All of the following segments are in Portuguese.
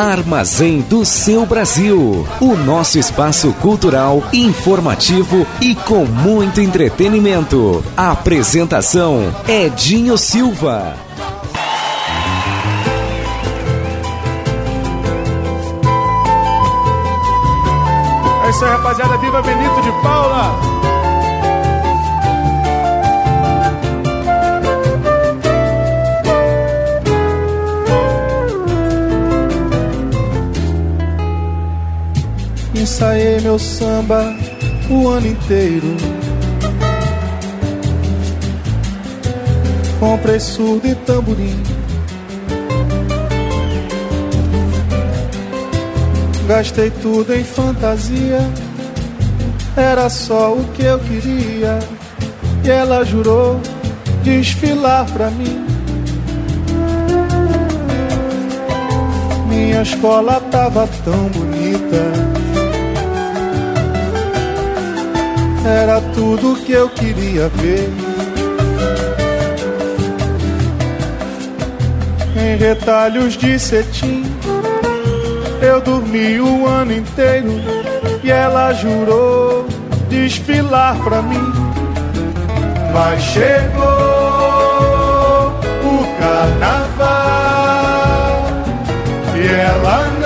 Armazém do seu Brasil. O nosso espaço cultural, informativo e com muito entretenimento. apresentação: Edinho Silva. É isso aí, rapaziada. Viva Benito de Paula! Ensaiei meu samba o ano inteiro. Comprei surdo e tamborim. Gastei tudo em fantasia. Era só o que eu queria. E ela jurou desfilar pra mim. Minha escola tava tão bonita. Era tudo que eu queria ver. Em retalhos de cetim, eu dormi o ano inteiro e ela jurou desfilar pra mim. Mas chegou o carnaval e ela não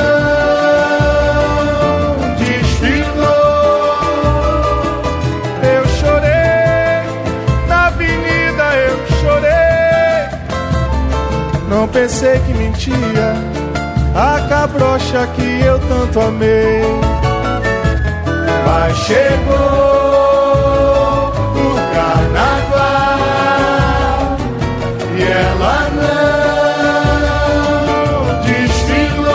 Pensei que mentia a cabrocha que eu tanto amei. Mas chegou o carnaval e ela não desfilou.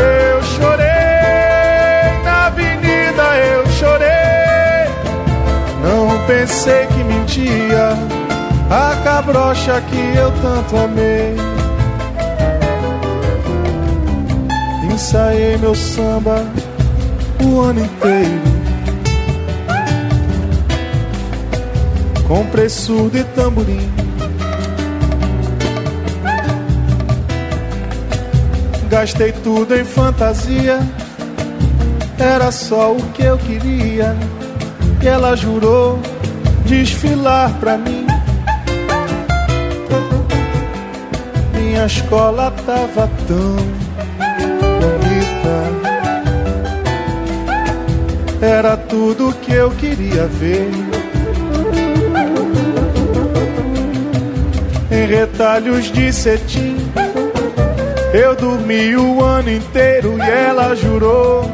Eu chorei na avenida, eu chorei. Não pensei a cabrocha que eu tanto amei. Ensaiei meu samba o ano inteiro. Comprei surdo e tamborim. Gastei tudo em fantasia. Era só o que eu queria. E ela jurou desfilar pra mim. Minha escola tava tão bonita. Era tudo que eu queria ver. Em retalhos de cetim, eu dormi o ano inteiro e ela jurou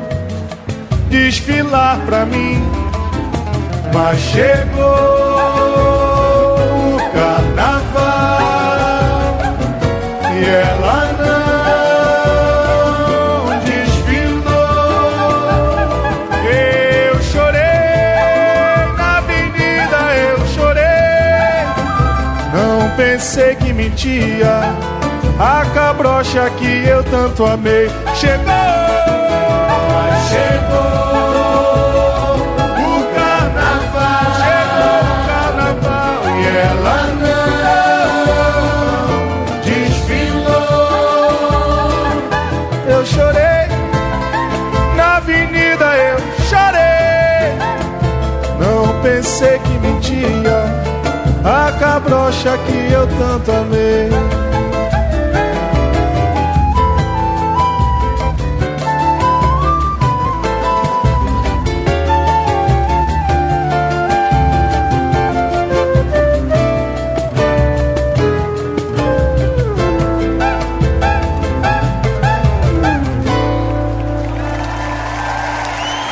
desfilar pra mim. Mas chegou ela não desfilou. Eu chorei na avenida, eu chorei. Não pensei que mentia. A cabrocha que eu tanto amei chegou, mas chegou pensei que mentia a cabrocha que eu tanto amei.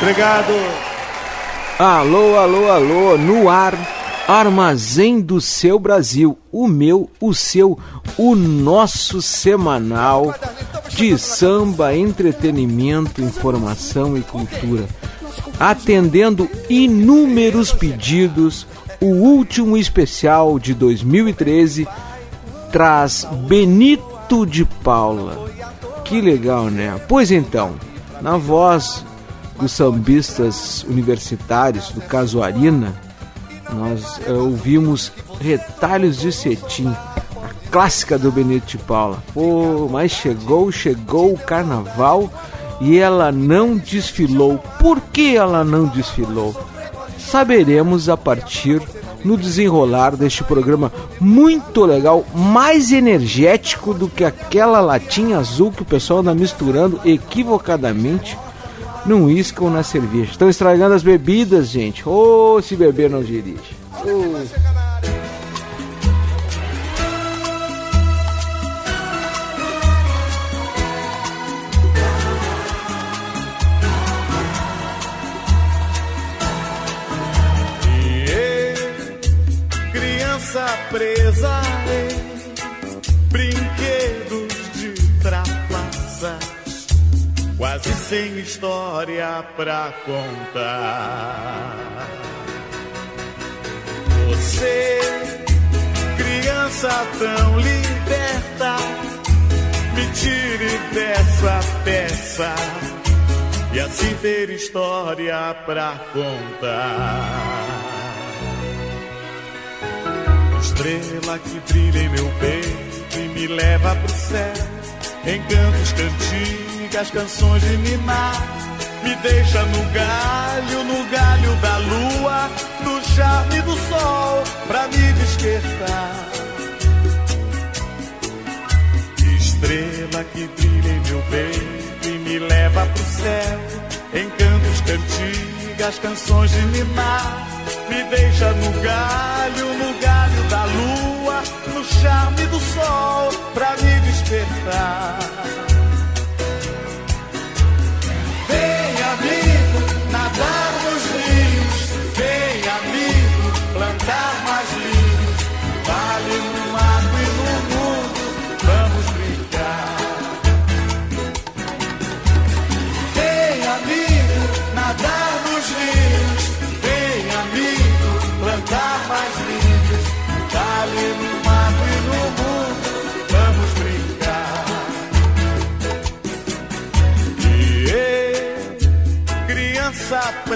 Obrigado. Alô, alô, alô, no ar, Armazém do Seu Brasil, o meu, o seu, o nosso semanal de samba, entretenimento, informação e cultura. atendendo inúmeros pedidos, o último especial de 2013 traz Benito de Paula. Que legal, né? Pois então, na voz dos sambistas universitários do Casuarina, nós uh, ouvimos Retalhos de Cetim, a clássica do Benito de Paula. Pô, mas chegou, chegou o carnaval e ela não desfilou. Por que ela não desfilou? Saberemos a partir no desenrolar deste programa muito legal, mais energético do que aquela latinha azul que o pessoal anda misturando equivocadamente num uísque ou na cerveja. Estão estragando as bebidas, gente. Ô, oh, se beber não dirige. Oh. Quase sem história pra contar. Você, criança tão liberta, me tire dessa peça e assim ter história pra contar estrela que brilha em meu peito e me leva pro céu. Em cantos, cantigas, canções de ninar. Me deixa no galho, no galho da lua, no charme do sol, pra me despertar. Estrela que brilha em meu peito e me leva pro céu. Em cantos, cantigas, canções de ninar. Me deixa no galho, no galho da lua, no charme do sol, pra me despertar.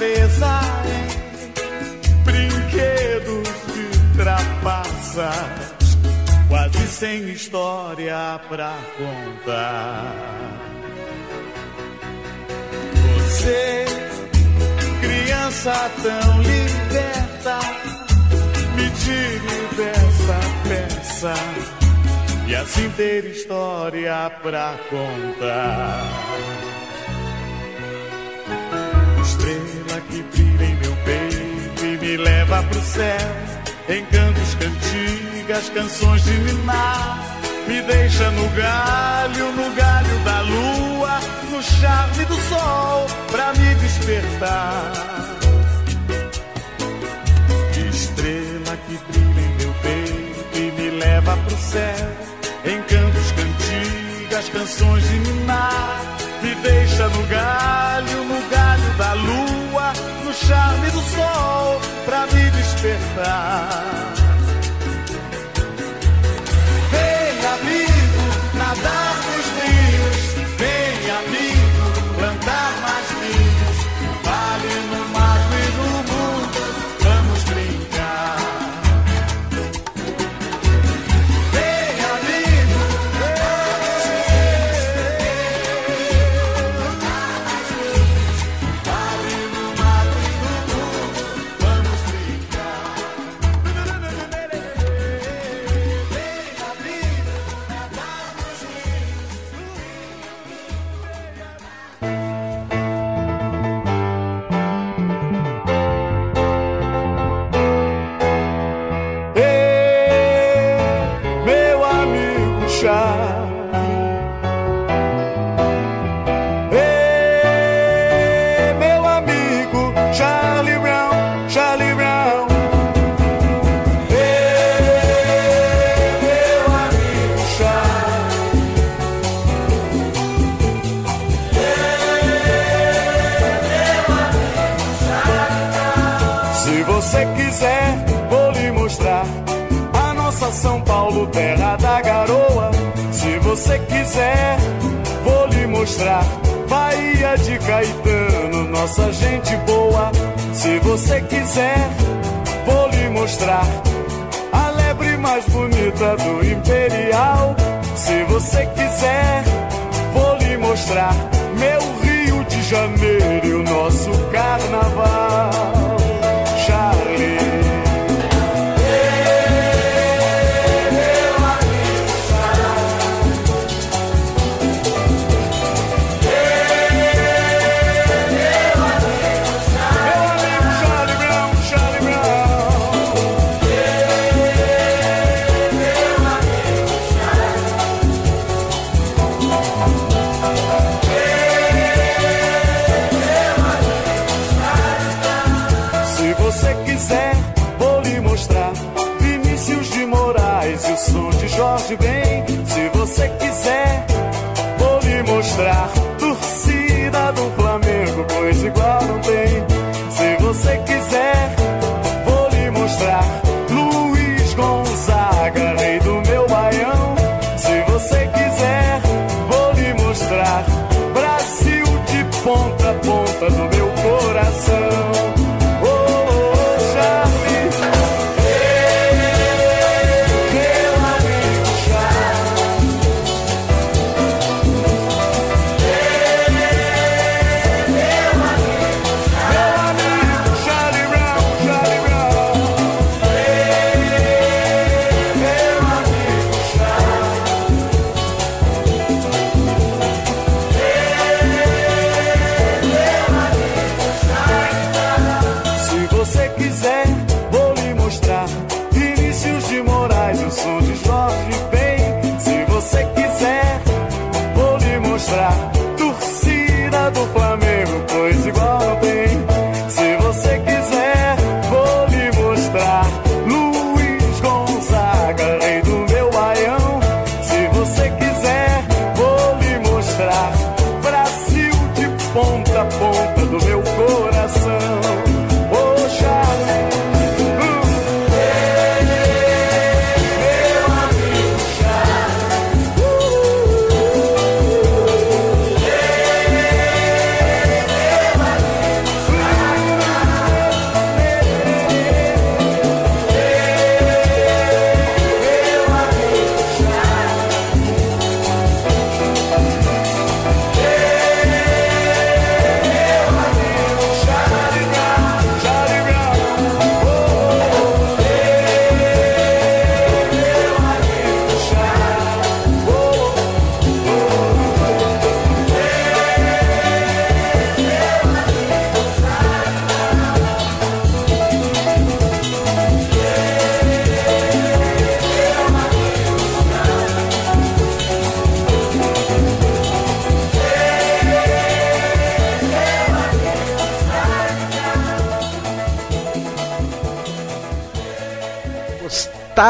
Presa em brinquedos de trapaças, quase sem história pra contar. Você, criança tão liberta, me tire dessa peça e assim ter história pra contar. Estrela que brilha em meu peito e me leva pro céu, em cantos, cantigas, canções de ninar. Me deixa no galho, no galho da lua, no charme do sol, pra me despertar. Estrela que brilha em meu peito e me leva pro céu. Em cantos, cantigas, canções de ninar. Me deixa no galho, no galho da lua, no charme do sol, pra me despertar. chave. Ei, meu amigo Charlie Brown, Charlie Brown. Ei, meu amigo Charlie. Ei, meu amigo Charlie. Se você quiser, vou lhe mostrar a nossa São Paulo, terra da garoa se você quiser, vou lhe mostrar Bahia de Caetano, nossa gente boa. Se você quiser, vou lhe mostrar a lebre mais bonita do Imperial. Se você quiser, vou lhe mostrar meu Rio de Janeiro e o nosso carnaval.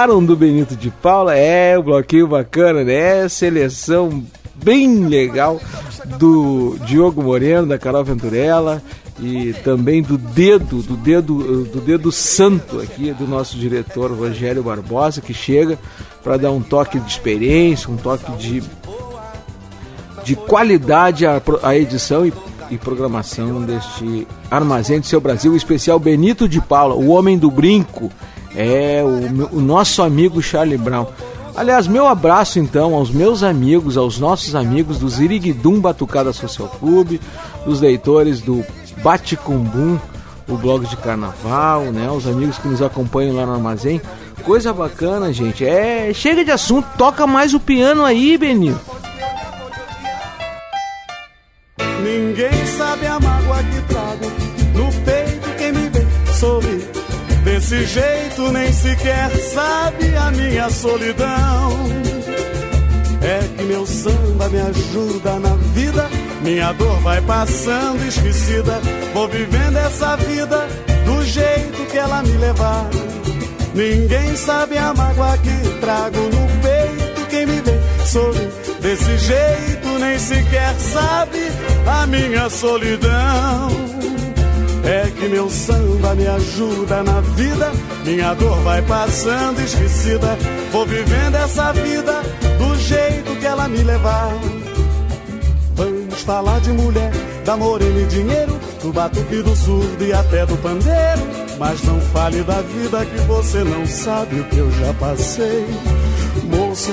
Gostaram do Benito de Paula? É, o bloquinho bacana, né? Seleção bem legal do Diogo Moreno, da Carol Venturella e também do dedo, do dedo, do dedo santo aqui do nosso diretor Rogério Barbosa, que chega para dar um toque de experiência, um toque de, de qualidade à, à edição e, e programação deste Armazém do Seu Brasil, especial Benito de Paula, o homem do brinco é o, o nosso amigo Charlie Brown. Aliás, meu abraço então aos meus amigos, aos nossos amigos do Ziriguidum Batucada Social Clube, dos leitores do Baticumbum, o blog de carnaval, né? Os amigos que nos acompanham lá no armazém. Coisa bacana, gente. É, chega de assunto, toca mais o piano aí, Benito. Ninguém sabe a mágoa que trago no peito quem me vê sorrir Desse jeito nem sequer sabe a minha solidão. É que meu samba me ajuda na vida, minha dor vai passando esquecida. Vou vivendo essa vida do jeito que ela me levar. Ninguém sabe a mágoa que trago no peito, quem me vê sorri. Desse jeito nem sequer sabe a minha solidão. É que meu samba me ajuda na vida. Minha dor vai passando esquecida. Vou vivendo essa vida do jeito que ela me levar. Vamos falar de mulher, da morena e dinheiro, do batuque do surdo e até do pandeiro. Mas não fale da vida que você não sabe o que eu já passei.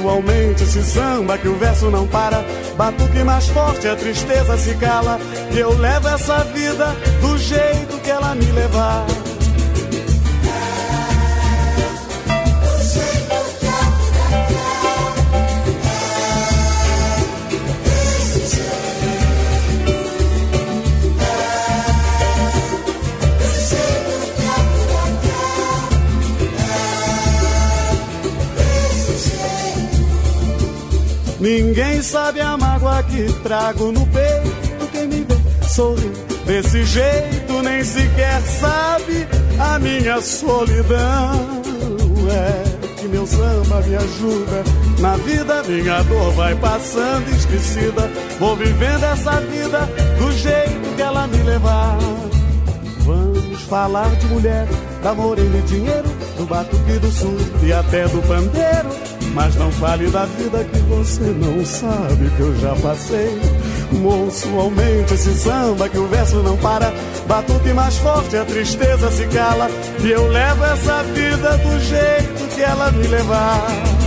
Aumente esse samba que o verso não para. Batuque mais forte, a tristeza se cala. Que eu levo essa vida do jeito que ela me levar. Ninguém sabe a mágoa que trago no peito. Quem me vê sorri desse jeito nem sequer sabe a minha solidão. É que meu samba me ajuda na vida, minha dor vai passando esquecida. Vou vivendo essa vida do jeito que ela me levar. Vamos falar de mulher, da morena e dinheiro, do batuque do sul e até do pandeiro mas não fale da vida que você não sabe que eu já passei. Moço, aumente esse samba que o verso não para. Batuque mais forte, a tristeza se cala. E eu levo essa vida do jeito que ela me levar.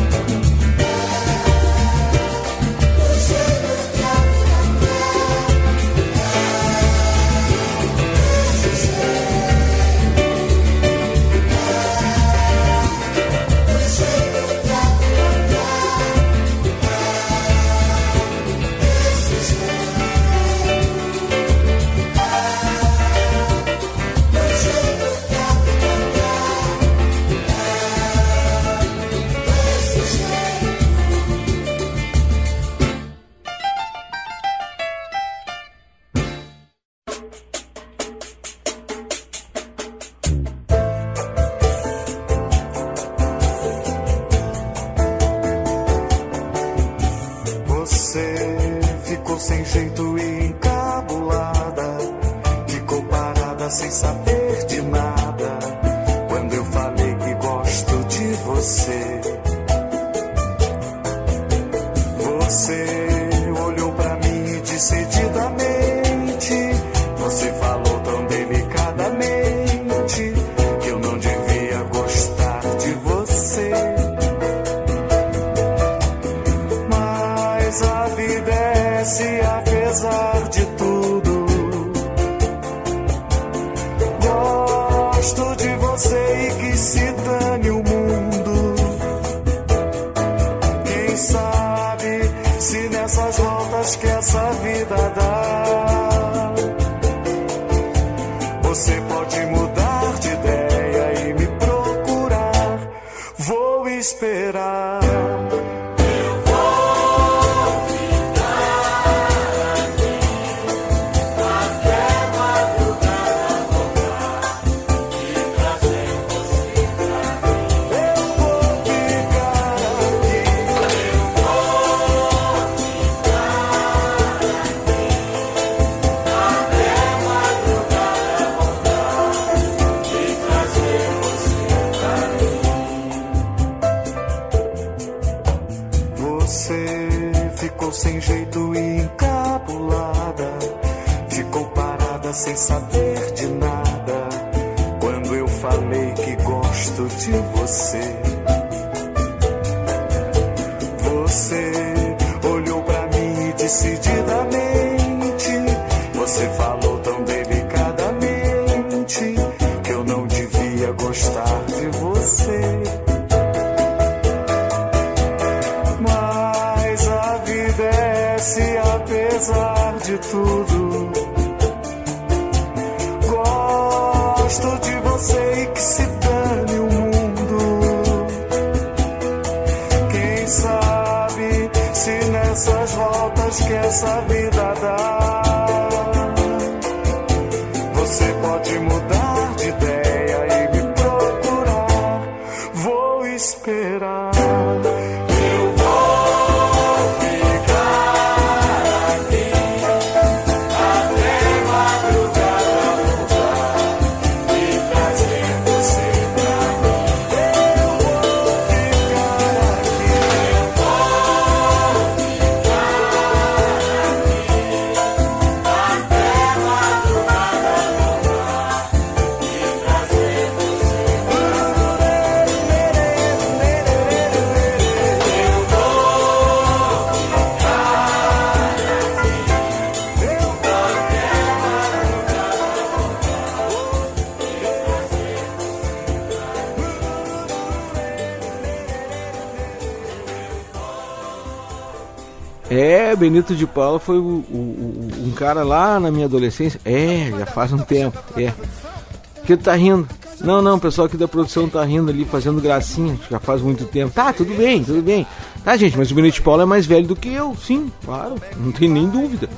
Benito de Paula foi o, o, o, um cara lá na minha adolescência. É, já faz um tempo. É. Que tá rindo. Não, não, o pessoal aqui da produção tá rindo ali, fazendo gracinha, já faz muito tempo. Tá, tudo bem, tudo bem. Tá, gente, mas o Benito de Paula é mais velho do que eu, sim, claro, não tem nem dúvida.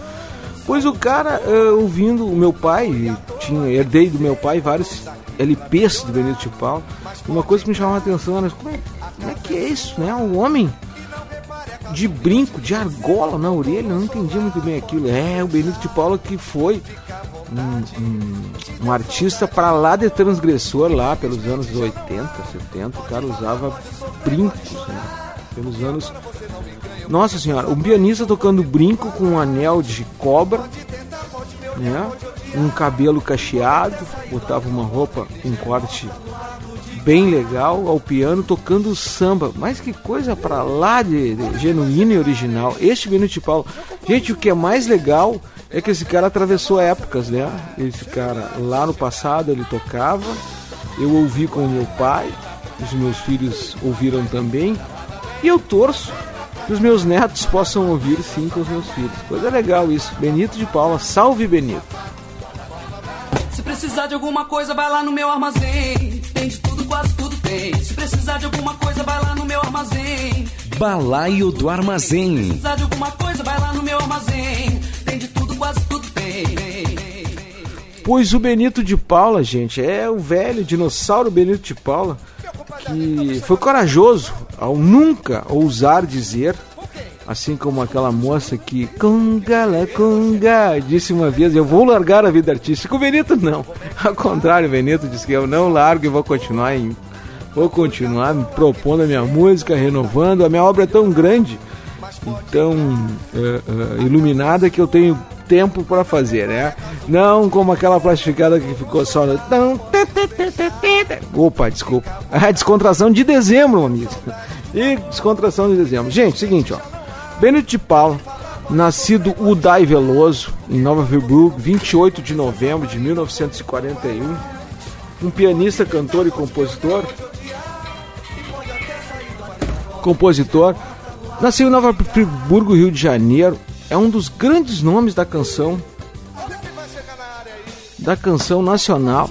Pois o cara, uh, ouvindo o meu pai, tinha, herdei do meu pai vários LPs do Benito de Paula. Uma coisa que me chamava a atenção era como é, como é que é isso, né? Um homem de brinco, de argola na orelha, não entendi muito bem aquilo. É, o Benito de Paula que foi um, um, um artista para lá de transgressor, lá pelos anos 80, 70, o cara usava brincos, né? Pelos anos nossa senhora, um pianista tocando brinco com um anel de cobra, né? Um cabelo cacheado, botava uma roupa com corte bem legal ao piano tocando samba. Mas que coisa para lá de, de genuíno e original. Este Benito de Paulo. Gente, o que é mais legal é que esse cara atravessou épocas, né? Esse cara lá no passado ele tocava, eu ouvi com meu pai, os meus filhos ouviram também, e eu torço que os meus netos possam ouvir sim com os meus filhos. Coisa legal isso. Benito de Paula, salve Benito. Se precisar de alguma coisa, vai lá no meu armazém. Quase tudo tem. Se precisar de alguma coisa, vai lá no meu armazém. Balaio do Armazém. Se precisar de alguma coisa, vai lá no meu armazém. Tem de tudo, quase tudo tem. Pois o Benito de Paula, gente, é o velho dinossauro Benito de Paula que foi corajoso ao nunca ousar dizer, assim como aquela moça que conga la conga disse uma vez, eu vou largar a vida artística. O Benito não. Ao contrário, Benito disse que eu não largo e vou continuar em vou continuar me propondo a minha música, renovando. A minha obra é tão grande, tão uh, uh, iluminada que eu tenho tempo para fazer, né? Não como aquela plastificada que ficou só. Opa, desculpa. A descontração de dezembro, amigo. E descontração de dezembro. Gente, seguinte, ó. Benito de Paula, nascido Udai Veloso, em Nova Friburgo, 28 de novembro de 1941. Um pianista, cantor e compositor. Compositor. Nasceu em Nova Friburgo, Rio de Janeiro. É um dos grandes nomes da canção da canção nacional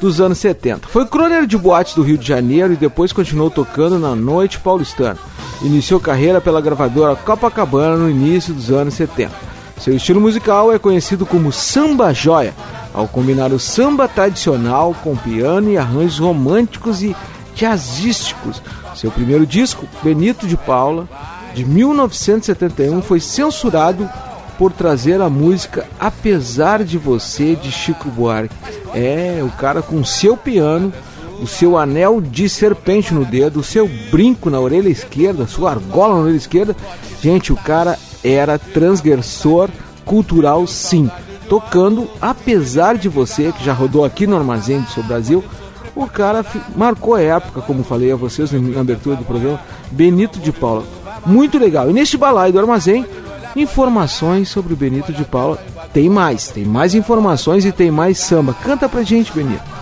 dos anos 70. Foi crôner de boates do Rio de Janeiro e depois continuou tocando na noite paulistana. Iniciou carreira pela gravadora Copacabana no início dos anos 70. Seu estilo musical é conhecido como samba joia, ao combinar o samba tradicional com piano e arranjos românticos e jazzísticos. Seu primeiro disco, Benito de Paula, de 1971, foi censurado por trazer a música Apesar de Você de Chico Buarque. É, o cara com seu piano, o seu anel de serpente no dedo, o seu brinco na orelha esquerda, sua argola na orelha esquerda. Gente, o cara era transgressor cultural, sim. Tocando Apesar de Você, que já rodou aqui no Armazém do Seu Brasil. O cara marcou a época, como falei a vocês na abertura do programa, Benito de Paula. Muito legal. E neste balaio do armazém, informações sobre o Benito de Paula. Tem mais, tem mais informações e tem mais samba. Canta pra gente, Benito.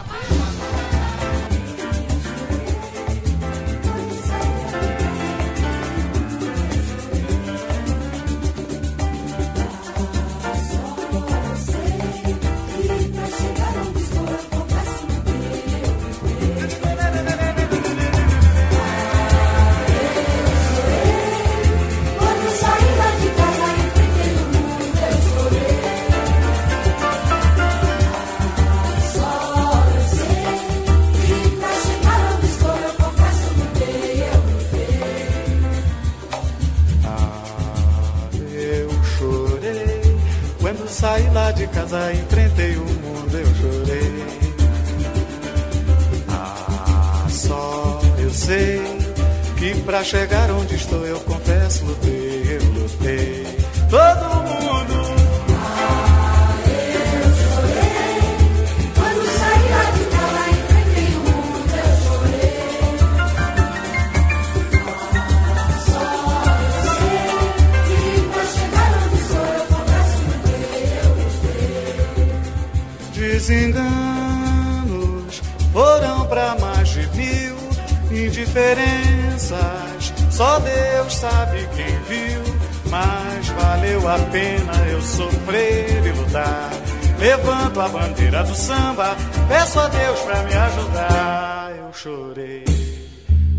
Sofrer e lutar. Levanto a bandeira do samba, peço a Deus pra me ajudar. Eu chorei,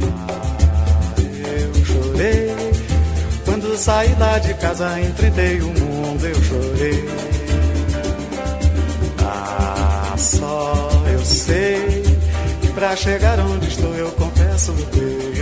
ah, eu chorei. Quando saí lá de casa, enfrentei o mundo, eu chorei. Ah, só eu sei que pra chegar onde estou, eu confesso lutei.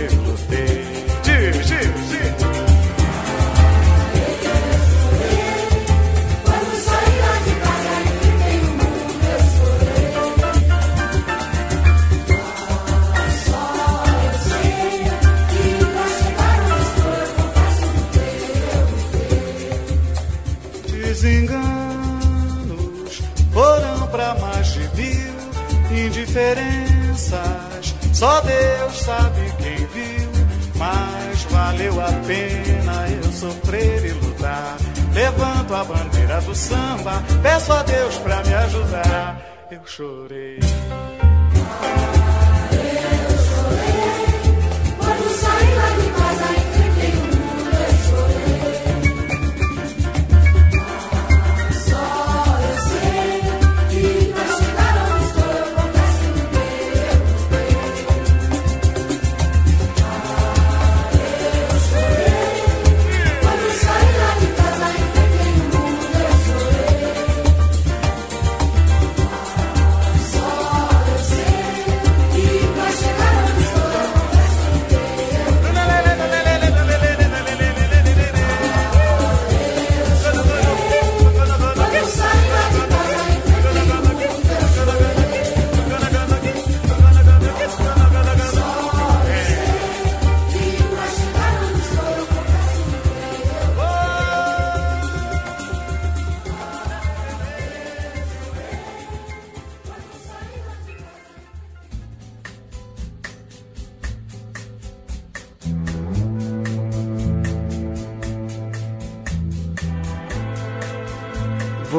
Indiferenças. Só Deus sabe quem viu, mas valeu a pena eu sofrer e lutar. Levanto a bandeira do samba, peço a Deus pra me ajudar. Eu chorei.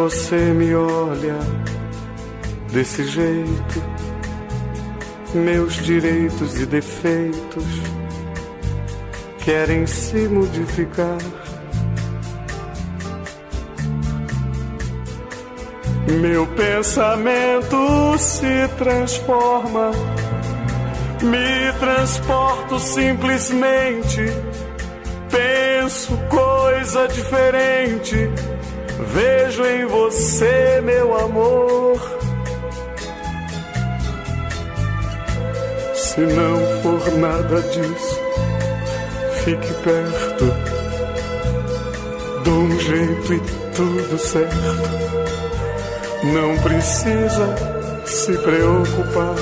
Você me olha desse jeito, meus direitos e defeitos querem se modificar. Meu pensamento se transforma, me transporto simplesmente, penso coisa diferente. Vejo em você, meu amor. Se não for nada disso, fique perto. Dou um jeito e tudo certo. Não precisa se preocupar.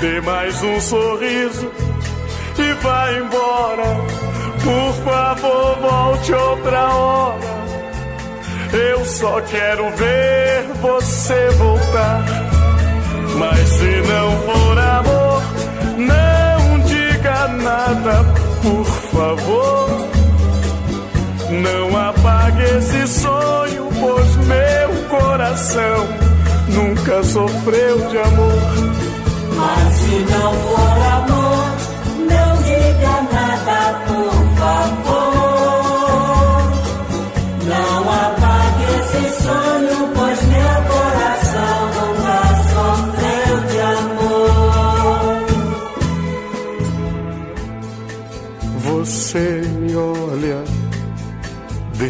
Dê mais um sorriso e vá embora. Só quero ver você voltar. Mas se não for amor, não diga nada, por favor. Não apague esse sonho, pois meu coração nunca sofreu de amor. Mas se não for amor, não diga nada, por favor.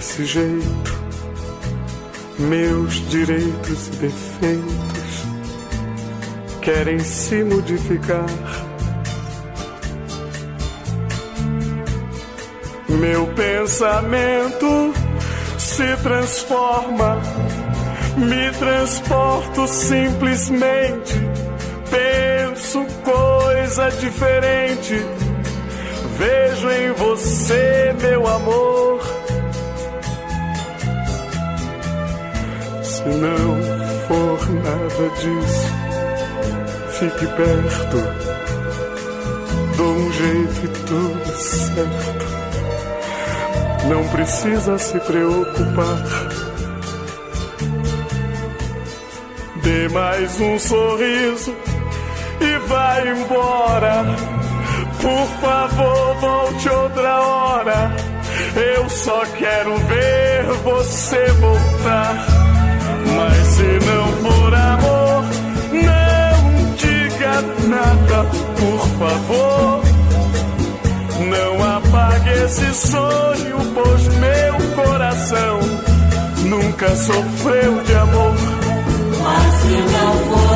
Desse jeito, meus direitos e defeitos querem se modificar. Meu pensamento se transforma, me transporto simplesmente, penso coisa diferente. Vejo em você, meu amor. Se não for nada disso, fique perto. Dou um jeito e tudo certo. Não precisa se preocupar. Dê mais um sorriso e vai embora. Por favor, volte outra hora. Eu só quero ver você voltar. Se não for amor, não diga nada, por favor. Não apague esse sonho, pois meu coração nunca sofreu de amor. Mas se não for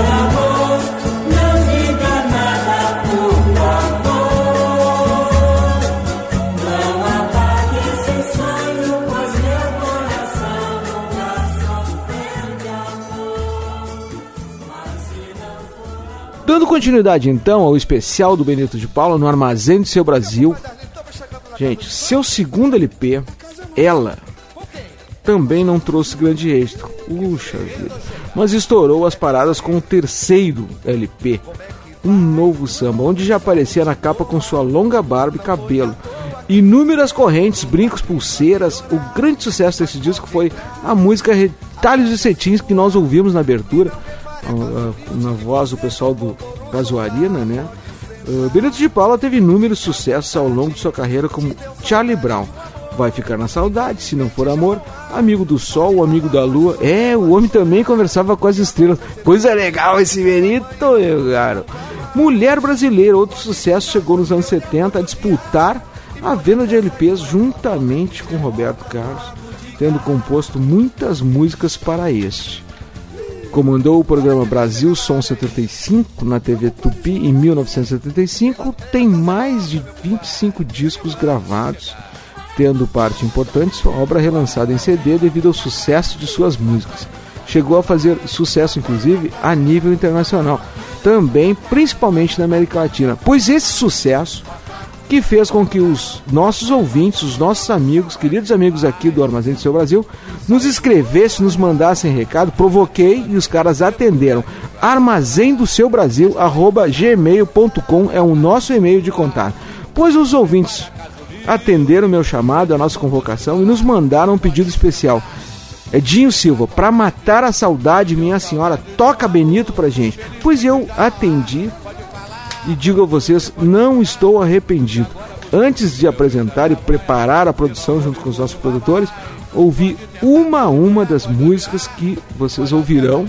Dando continuidade então ao especial do Benito de Paula no Armazém do Seu Brasil. Gente, seu segundo LP, Ela, também não trouxe grande êxito. Puxa vida. Mas estourou as paradas com o terceiro LP, Um Novo Samba, onde já aparecia na capa com sua longa barba e cabelo. Inúmeras correntes, brincos, pulseiras. O grande sucesso desse disco foi a música Retalhos e Cetins que nós ouvimos na abertura, na voz do pessoal do Casuarina, né? Uh, Benito de Paula teve inúmeros sucessos ao longo de sua carreira como Charlie Brown. Vai ficar na saudade, se não for amor, amigo do sol, amigo da lua. É, o homem também conversava com as estrelas. Coisa legal esse Benito, meu caro. Mulher brasileira, outro sucesso, chegou nos anos 70 a disputar a venda de LPs juntamente com Roberto Carlos, tendo composto muitas músicas para este. Comandou o programa Brasil Som 75 na TV Tupi em 1975. Tem mais de 25 discos gravados, tendo parte importante sua obra relançada em CD devido ao sucesso de suas músicas. Chegou a fazer sucesso, inclusive, a nível internacional, também principalmente na América Latina. Pois esse sucesso que fez com que os nossos ouvintes, os nossos amigos, queridos amigos aqui do Armazém do Seu Brasil, nos escrevessem, nos mandassem recado, provoquei e os caras atenderam. Armazém do Seu Brasil, arroba gmail.com é o nosso e-mail de contato. Pois os ouvintes atenderam o meu chamado, a nossa convocação e nos mandaram um pedido especial. Edinho Silva, para matar a saudade, minha senhora, toca Benito pra gente. Pois eu atendi e digo a vocês, não estou arrependido. Antes de apresentar e preparar a produção junto com os nossos produtores, ouvi uma a uma das músicas que vocês ouvirão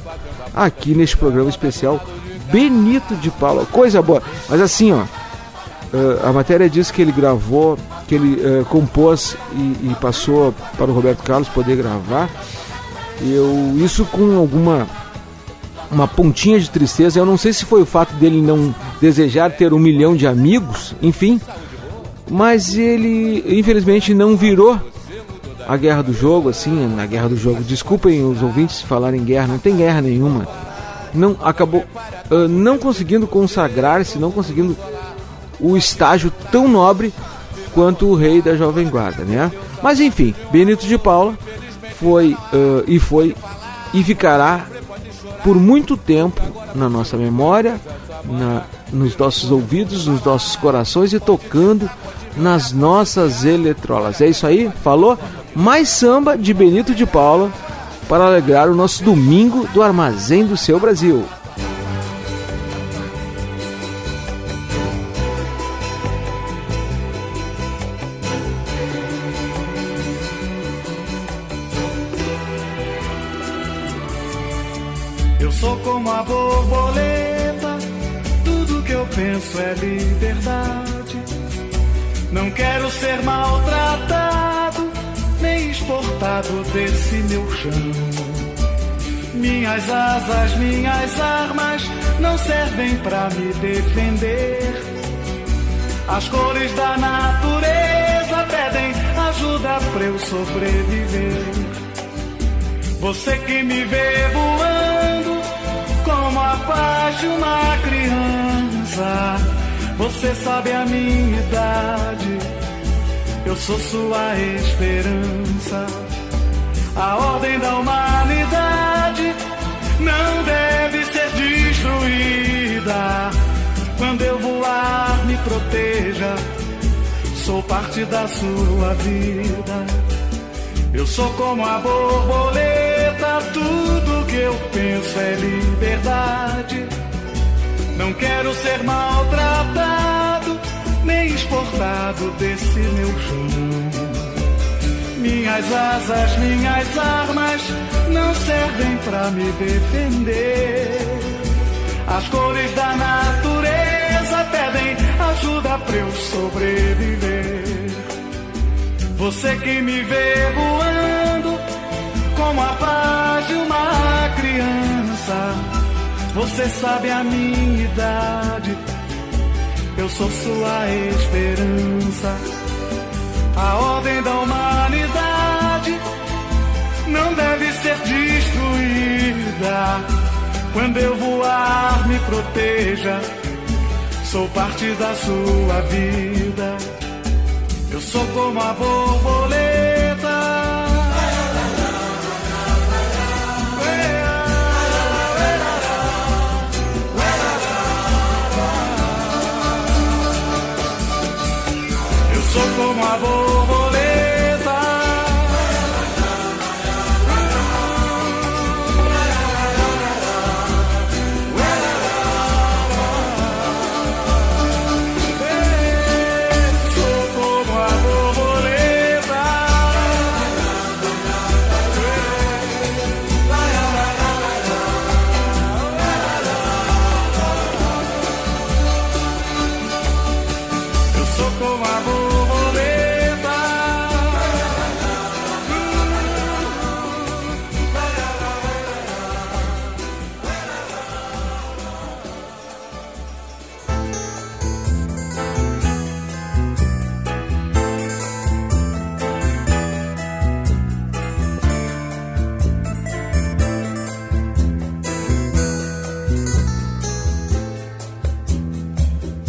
aqui neste programa especial Benito de Paula. Coisa boa. Mas assim, ó, eh, a matéria diz que ele gravou, que ele eh, compôs e, e passou para o Roberto Carlos poder gravar. Eu isso com alguma uma pontinha de tristeza. Eu não sei se foi o fato dele não desejar ter um milhão de amigos, enfim, mas ele infelizmente não virou a guerra do jogo, assim, na guerra do jogo. Desculpem os ouvintes falarem guerra, não tem guerra nenhuma. Não acabou uh, não conseguindo consagrar-se, não conseguindo o estágio tão nobre quanto o rei da Jovem Guarda, né? Mas enfim, Benito de Paula foi uh, e foi e ficará por muito tempo na nossa memória, na, nos nossos ouvidos, nos nossos corações e tocando nas nossas eletrolas. É isso aí? Falou? Mais samba de Benito de Paula para alegrar o nosso domingo do Armazém do Seu Brasil. Minhas asas, minhas armas não servem pra me defender. As cores da natureza pedem ajuda pra eu sobreviver. Você que me vê voando como a paz de uma criança. Você sabe a minha idade, eu sou sua esperança. A ordem da humanidade não deve ser destruída. Quando eu voar, me proteja. Sou parte da sua vida. Eu sou como a borboleta, tudo que eu penso é liberdade. Não quero ser maltratado, nem lado desse meu chão. Minhas asas, minhas armas não servem pra me defender. As cores da natureza pedem ajuda pra eu sobreviver. Você que me vê voando como a paz de uma criança. Você sabe a minha idade, eu sou sua esperança. A ordem da humanidade não deve ser destruída. Quando eu voar, me proteja. Sou parte da sua vida. Eu sou como a borboleta. Sou como a borboleta.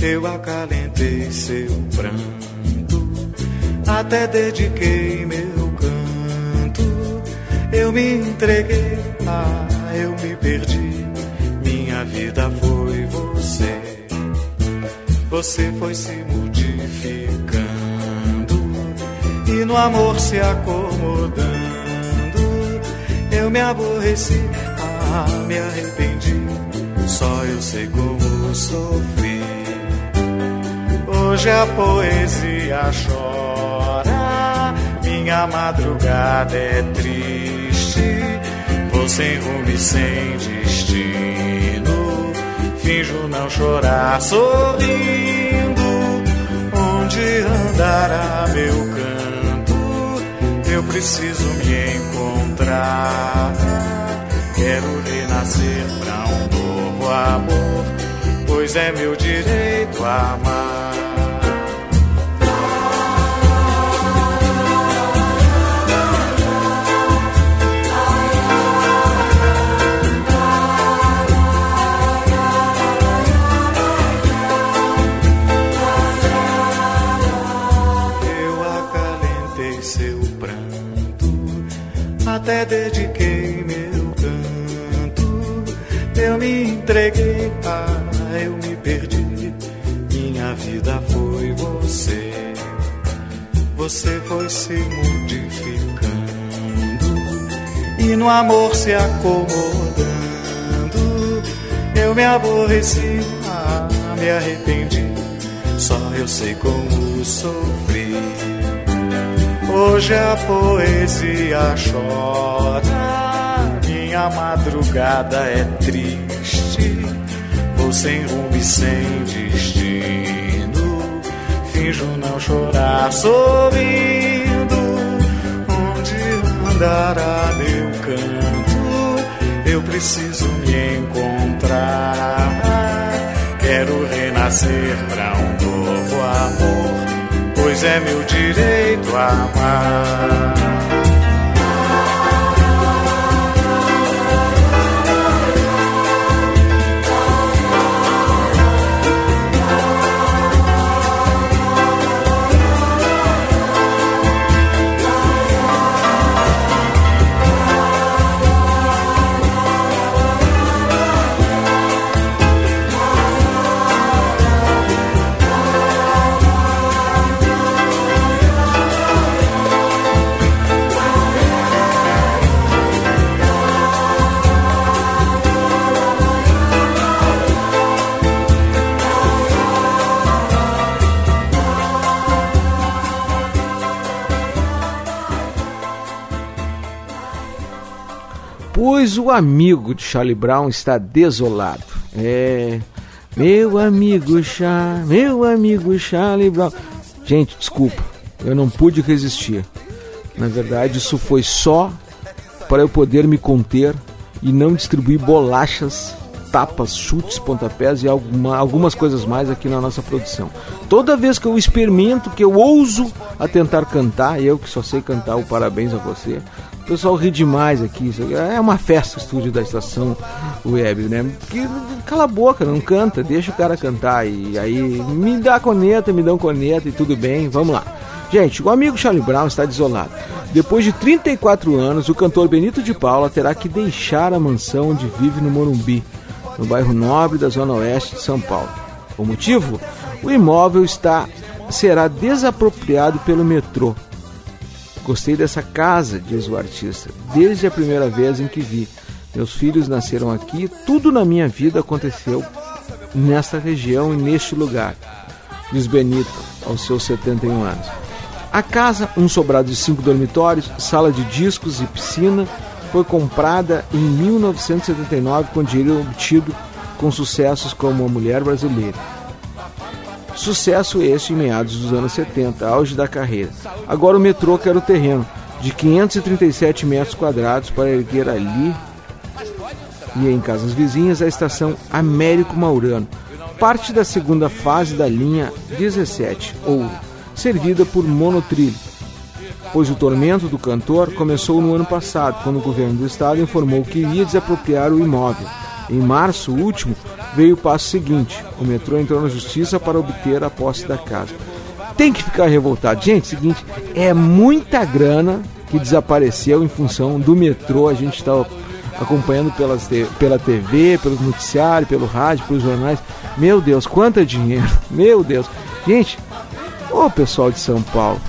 Eu acalentei seu pranto, até dediquei meu canto. Eu me entreguei, ah, eu me perdi. Minha vida foi você. Você foi se modificando e no amor se acomodando. Eu me aborreci, ah, me arrependi. Só eu sei como sofri. Hoje a poesia chora, minha madrugada é triste. Vou sem rumo e sem destino, finjo não chorar sorrindo. Onde andará meu canto? Eu preciso me encontrar. Quero renascer pra um novo amor, pois é meu direito amar. Ah, eu me perdi. Minha vida foi você, você foi se modificando e no amor se acomodando. Eu me aborreci, ah, me arrependi. Só eu sei como sofri. Hoje a poesia chora, minha madrugada é triste. Sem rumo e sem destino, finjo não chorar sorrindo. Onde andará meu canto? Eu preciso me encontrar. Quero renascer pra um novo amor, pois é meu direito amar. Pois o amigo de Charlie Brown está desolado. É. Meu amigo Chá, meu amigo Charlie Brown. Gente, desculpa, eu não pude resistir. Na verdade, isso foi só para eu poder me conter e não distribuir bolachas, tapas, chutes, pontapés e alguma, algumas coisas mais aqui na nossa produção. Toda vez que eu experimento, que eu ouso a tentar cantar, eu que só sei cantar o parabéns a você, pessoal ri demais aqui. É uma festa o estúdio da estação web, né? Que cala a boca, não canta, deixa o cara cantar. E aí me dá coneta, me dão coneta e tudo bem, vamos lá. Gente, o amigo Charlie Brown está desolado. Depois de 34 anos, o cantor Benito de Paula terá que deixar a mansão onde vive no Morumbi, no bairro nobre da zona oeste de São Paulo. O motivo? O imóvel está será desapropriado pelo metrô. Gostei dessa casa, diz o artista, desde a primeira vez em que vi. Meus filhos nasceram aqui, tudo na minha vida aconteceu nesta região e neste lugar, diz Benito, aos seus 71 anos. A casa, um sobrado de cinco dormitórios, sala de discos e piscina, foi comprada em 1979 com dinheiro obtido com sucessos como A Mulher Brasileira. Sucesso este em meados dos anos 70, auge da carreira. Agora o metrô quer o terreno de 537 metros quadrados para erguer ali e em casas vizinhas a estação Américo Maurano, parte da segunda fase da linha 17, Ouro, servida por monotrilho. Pois o tormento do cantor começou no ano passado, quando o governo do estado informou que iria desapropriar o imóvel. Em março último, veio o passo seguinte: o metrô entrou na justiça para obter a posse da casa. Tem que ficar revoltado. Gente, seguinte, é muita grana que desapareceu em função do metrô. A gente está acompanhando pelas, pela TV, pelos noticiários, pelo rádio, pelos jornais. Meu Deus, quanto dinheiro! Meu Deus! Gente, ô pessoal de São Paulo,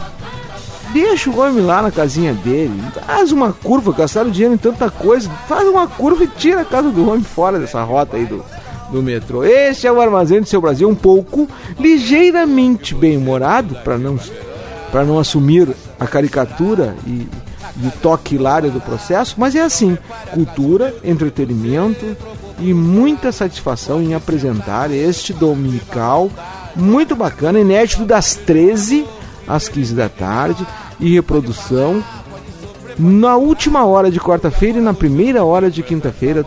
deixa o homem lá na casinha dele, faz uma curva, gastaram dinheiro em tanta coisa, faz uma curva e tira a casa do homem fora dessa rota aí do, do metrô. Este é o Armazém do Seu Brasil, um pouco ligeiramente bem-humorado, para não, não assumir a caricatura e, e o toque hilário do processo, mas é assim, cultura, entretenimento e muita satisfação em apresentar este dominical muito bacana, inédito das 13 às 15 da tarde e reprodução na última hora de quarta-feira e na primeira hora de quinta-feira,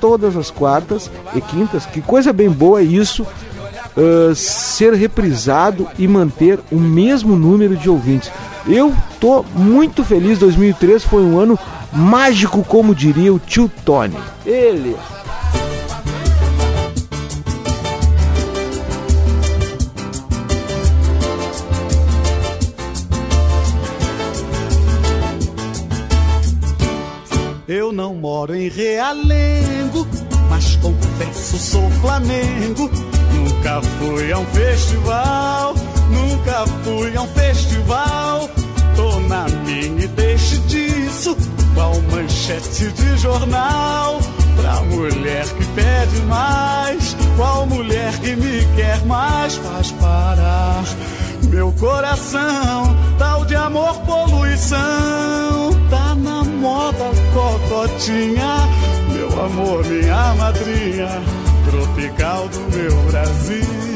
todas as quartas e quintas. Que coisa bem boa é isso, ah, ser reprisado e manter o mesmo número de ouvintes. Eu tô muito feliz. 2003 foi um ano mágico, como diria o tio Tony. Ele. Moro em Realengo, mas confesso sou Flamengo. Nunca fui a um festival, nunca fui a um festival. Tô na minha e deixe disso, qual manchete de jornal. Pra mulher que pede mais, qual mulher que me quer mais faz parar meu coração. Tal de amor, poluição, tá na moda cocotinha. Meu amor, minha madrinha, tropical do meu Brasil.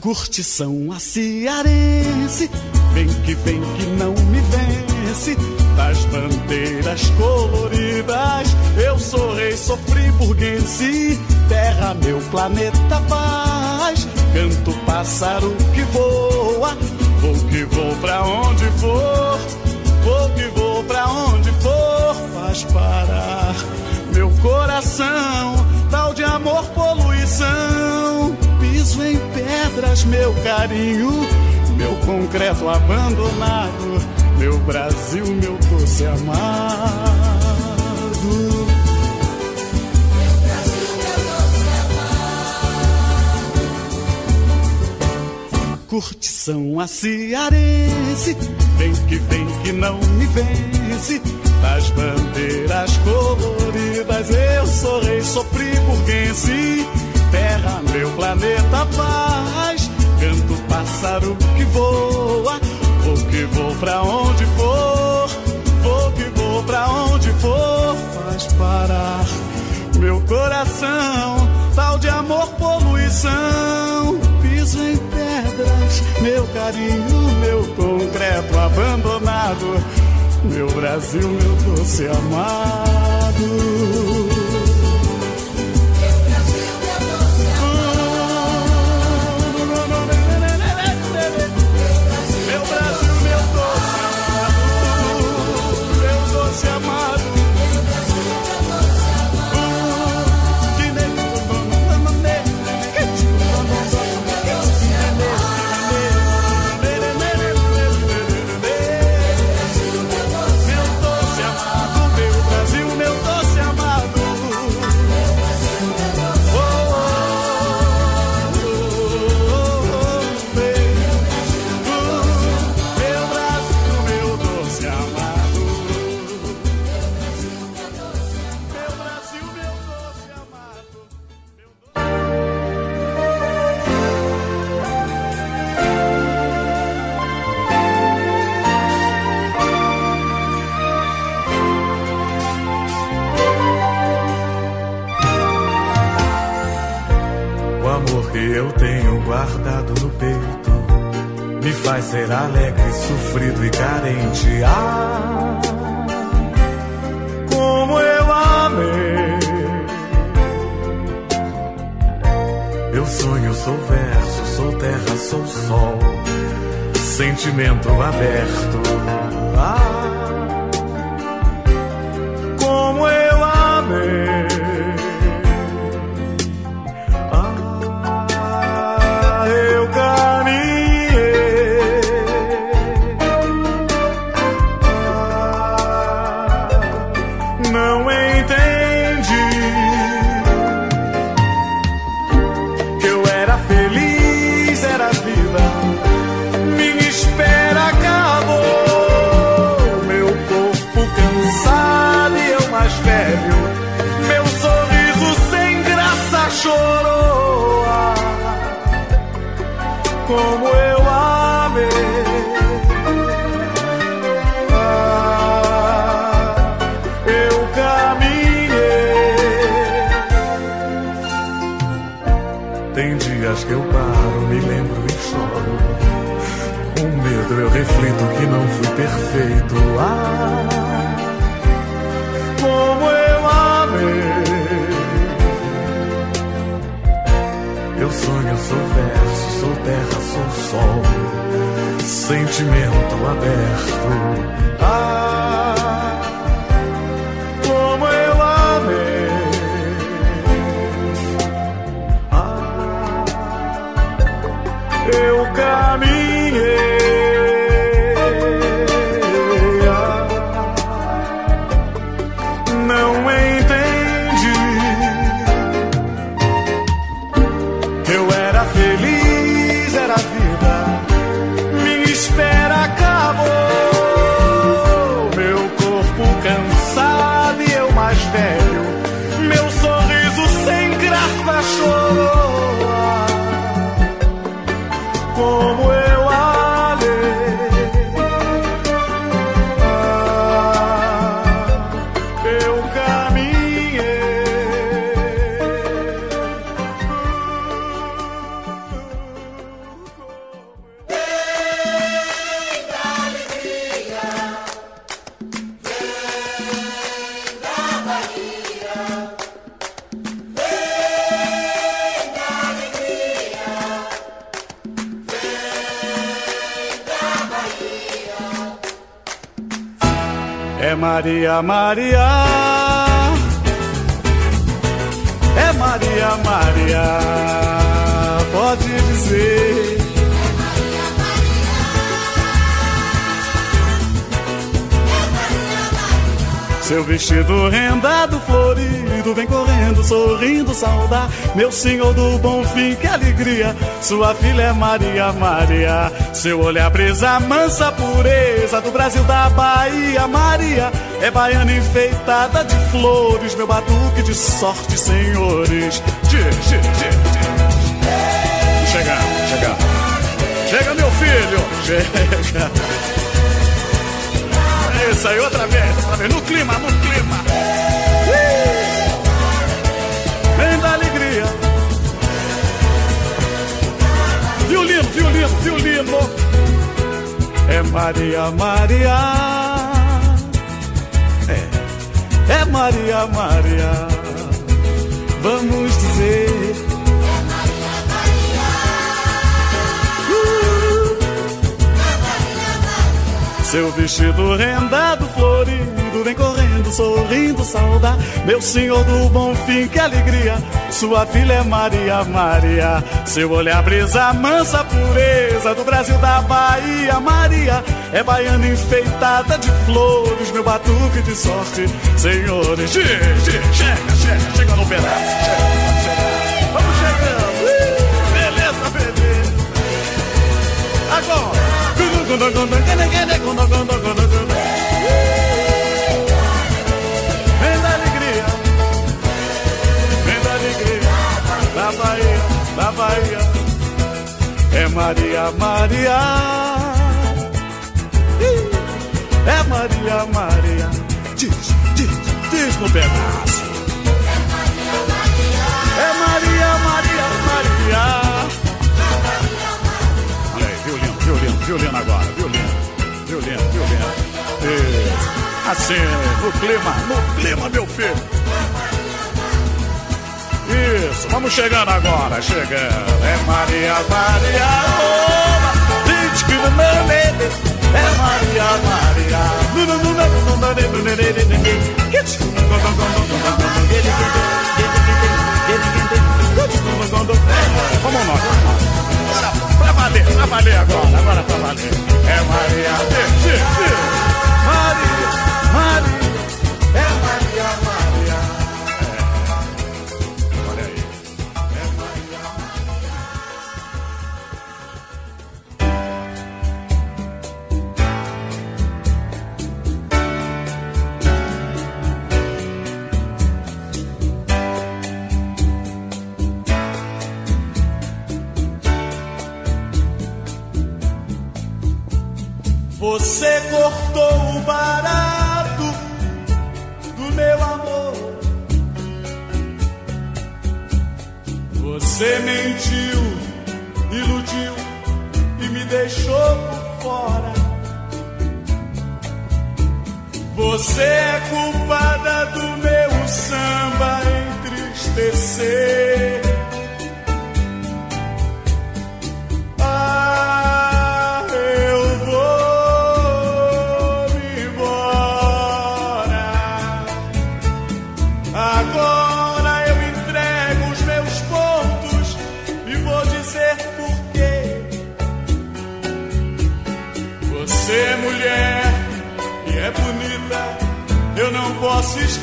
Curtição a cearense, vem que vem que não me vence. Das bandeiras coloridas, eu sou rei, sou friburguense. Terra, meu planeta paz, canto pássaro que voa. Vou que vou pra onde for, vou que vou pra onde for. Faz parar meu coração, tal de amor, poluição. Piso em pedras, meu carinho, meu concreto abandonado, meu Brasil, meu doce amado. Curtição a cearense, vem que vem que não me vence. Das bandeiras coloridas, eu sou rei, sou friburguense. Terra, meu planeta paz, canto pássaro que voa. Que vou pra onde for, vou que vou pra onde for, faz parar meu coração, tal de amor poluição. Piso em pedras, meu carinho, meu concreto abandonado. Meu Brasil, meu doce amado. Faz ser alegre, sofrido e carente. Ah, como eu amei. Eu sonho, sou verso, sou terra, sou sol, sentimento aberto. Ah, chorou. Como eu amei. Ah, eu caminhei. Tem dias que eu paro, me lembro e choro. Com medo eu reflito que não fui perfeito. Ah, terra, sou sol, sentimento aberto. Ah, como eu amei. Ah, eu caminhei. É Maria, Maria. É Maria, Maria. Pode dizer. Seu vestido rendado, florido, vem correndo, sorrindo, saudar meu senhor do bom fim, que alegria. Sua filha é Maria, Maria. Seu olhar brisa, mansa pureza do Brasil, da Bahia, Maria. É baiana enfeitada de flores, meu batuque de sorte, senhores. Chegando, chegando. Chega, meu filho. Chega. É isso aí, outra vez, outra vez. No clima, no clima. Vem da alegria. Violino, violino, violino. É Maria, Maria. É, é Maria, Maria. Vamos dizer. Seu vestido rendado, florido, vem correndo, sorrindo, saudar. Meu senhor do bom fim, que alegria. Sua filha é Maria, Maria. Seu olhar brisa, mansa pureza do Brasil da Bahia. Maria é baiana enfeitada de flores, meu batuque de sorte. Senhores, Gi, chega, chega, chega no pedaço. Chega, chega. Vamos chegando. Beleza, bebê. Agora. Da Bahia. É Maria, Maria. É Maria, Maria. Diz, diz, diz no pedaço. É Maria, Maria, Maria. Olha aí, violino, violino, violino agora, violino, violino, violino. Assim, no clima, no clima, meu filho. Isso, vamos chegando agora, chegando. É Maria, Maria, oba, diz que não é Maria, Maria. Vamos nós. Agora, pra valer, pra valer agora, agora pra valer. É Maria. Maria, Maria, é Maria, Maria. Você cortou o barato do meu amor. Você mentiu, iludiu e me deixou por fora. Você é culpada do meu samba entristecer.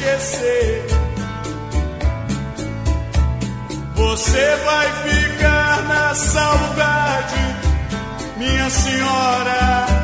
Esquecer. Você vai ficar na saudade, minha senhora.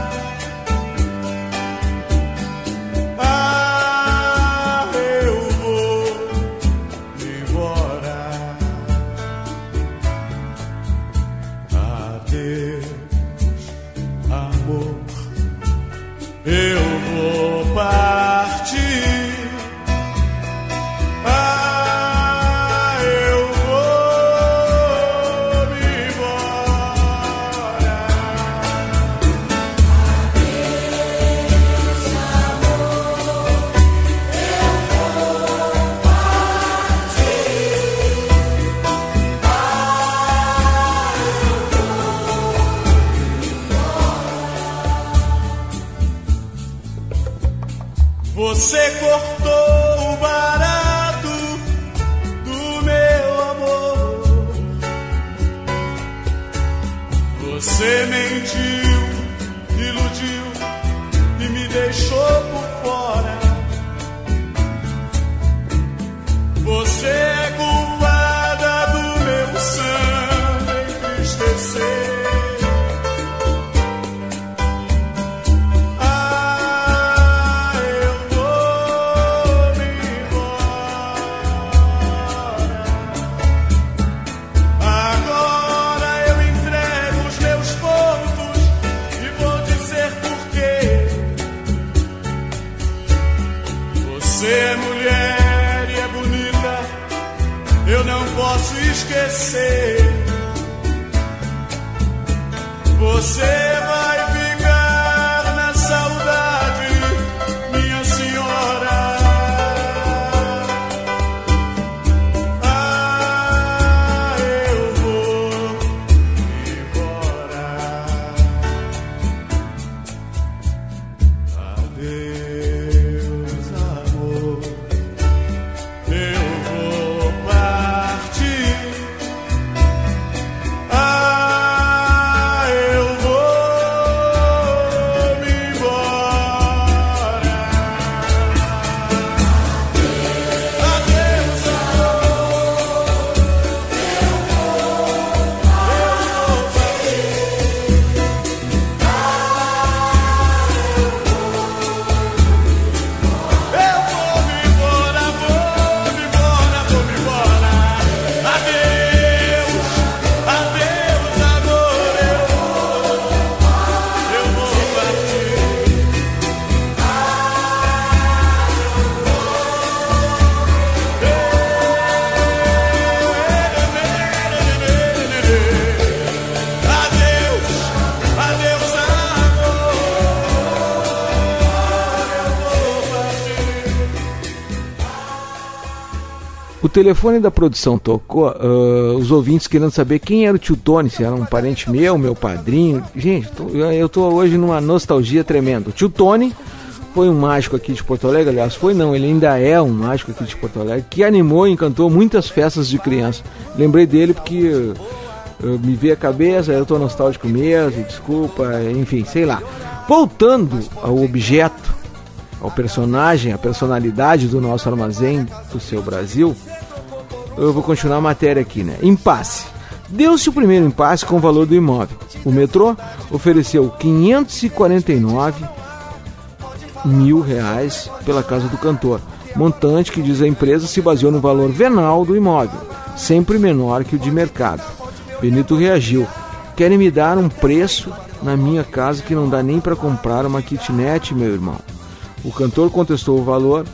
Telefone da produção tocou, ah, os ouvintes querendo saber quem era o tio Tony, se era um parente meu, meu padrinho. Gente, tô- eu tô hoje numa nostalgia tremenda. O tio Tony foi um mágico aqui de Porto Alegre, aliás, foi não, ele ainda é um mágico aqui de Porto Alegre, que animou e encantou muitas festas de criança. Lembrei dele porque ah, me veio a cabeça, eu tô nostálgico mesmo, desculpa, enfim, sei lá. Voltando ao objeto, ao personagem, à personalidade do nosso armazém do seu Brasil, eu vou continuar a matéria aqui, né? Impasse. Deu-se o primeiro impasse com o valor do imóvel. O metrô ofereceu 549 mil reais pela casa do cantor, montante que diz a empresa se baseou no valor venal do imóvel, sempre menor que o de mercado. Benito reagiu: querem me dar um preço na minha casa que não dá nem para comprar uma kitnet, meu irmão. O cantor contestou o valor,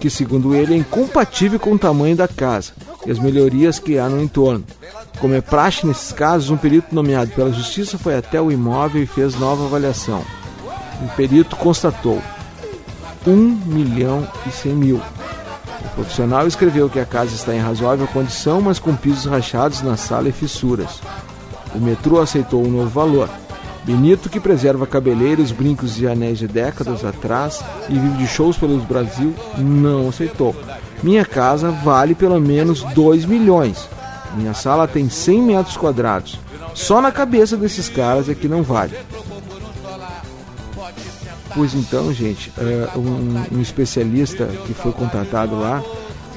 que segundo ele é incompatível com o tamanho da casa e as melhorias que há no entorno. Como é praxe nesses casos, um perito nomeado pela justiça foi até o imóvel e fez nova avaliação. O perito constatou 1 milhão e 100 mil. O profissional escreveu que a casa está em razoável condição, mas com pisos rachados na sala e fissuras. O metrô aceitou o novo valor. Benito, que preserva cabeleiros, brincos e anéis de décadas atrás e vive de shows pelo Brasil, não aceitou. Minha casa vale pelo menos 2 milhões. Minha sala tem 100 metros quadrados. Só na cabeça desses caras é que não vale. Pois então, gente, é, um, especialista que foi contratado lá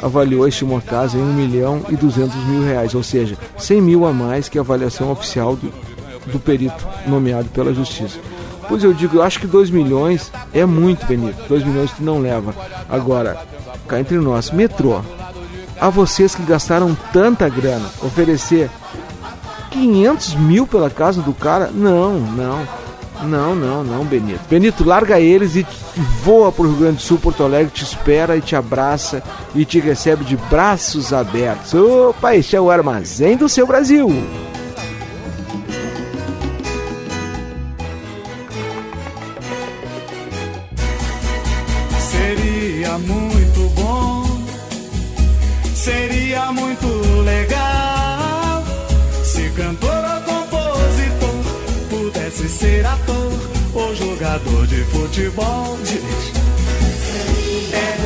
avaliou estimou a casa em 1 milhão e 200 mil reais, ou seja, 100 mil a mais que a avaliação oficial do, do perito nomeado pela justiça. Pois eu digo, eu acho que 2 milhões é muito, Benito. 2 milhões tu não leva. Agora, cá entre nós, metrô. A vocês que gastaram tanta grana, oferecer 500 mil pela casa do cara? Não, não. Não, não, não, Benito. Benito, larga eles e voa pro Rio Grande do Sul, Porto Alegre, te espera e te abraça e te recebe de braços abertos. Opa, este é o armazém do seu Brasil. Jogador de futebol. Diz. É,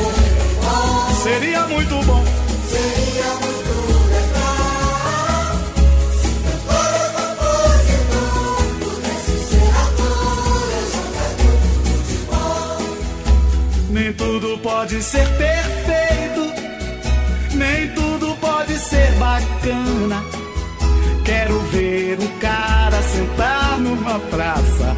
seria muito bom. Seria muito legal se ou compositor pudesse ser ator jogador de futebol. Nem tudo pode ser perfeito, nem tudo pode ser bacana. Quero ver um cara sentar numa praça,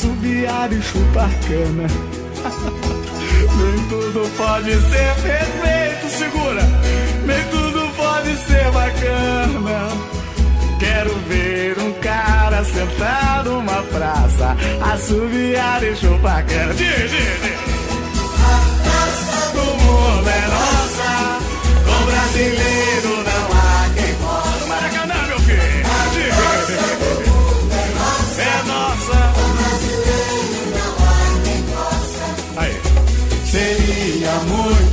assobiar e chupar cana. nem tudo pode ser perfeito, segura. Nem tudo pode ser bacana. Quero ver um cara sentar numa praça, assobiar e chupar cana. Diz, diz, diz. do mundo é nossa. Com brasileiro muito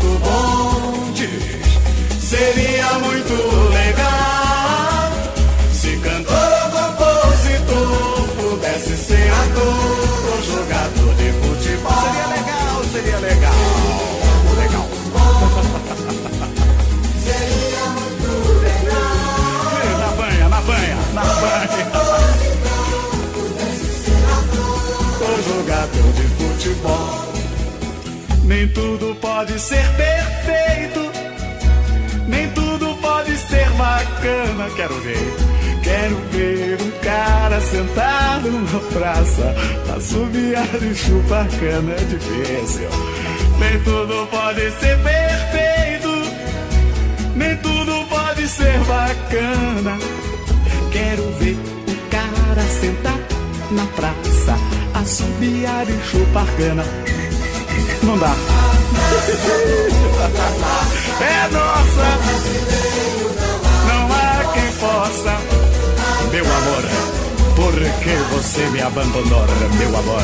Nem tudo pode ser perfeito. Nem tudo pode ser bacana. Quero ver. Quero ver um cara sentado numa praça, assobiar e chupar cana é difícil. Nem tudo pode ser perfeito. Nem tudo pode ser bacana. Quero ver um cara sentar na praça, assobiar e chupar cana. Não dá. É nossa. Não há quem possa. Meu amor, por que você me abandonou, meu amor?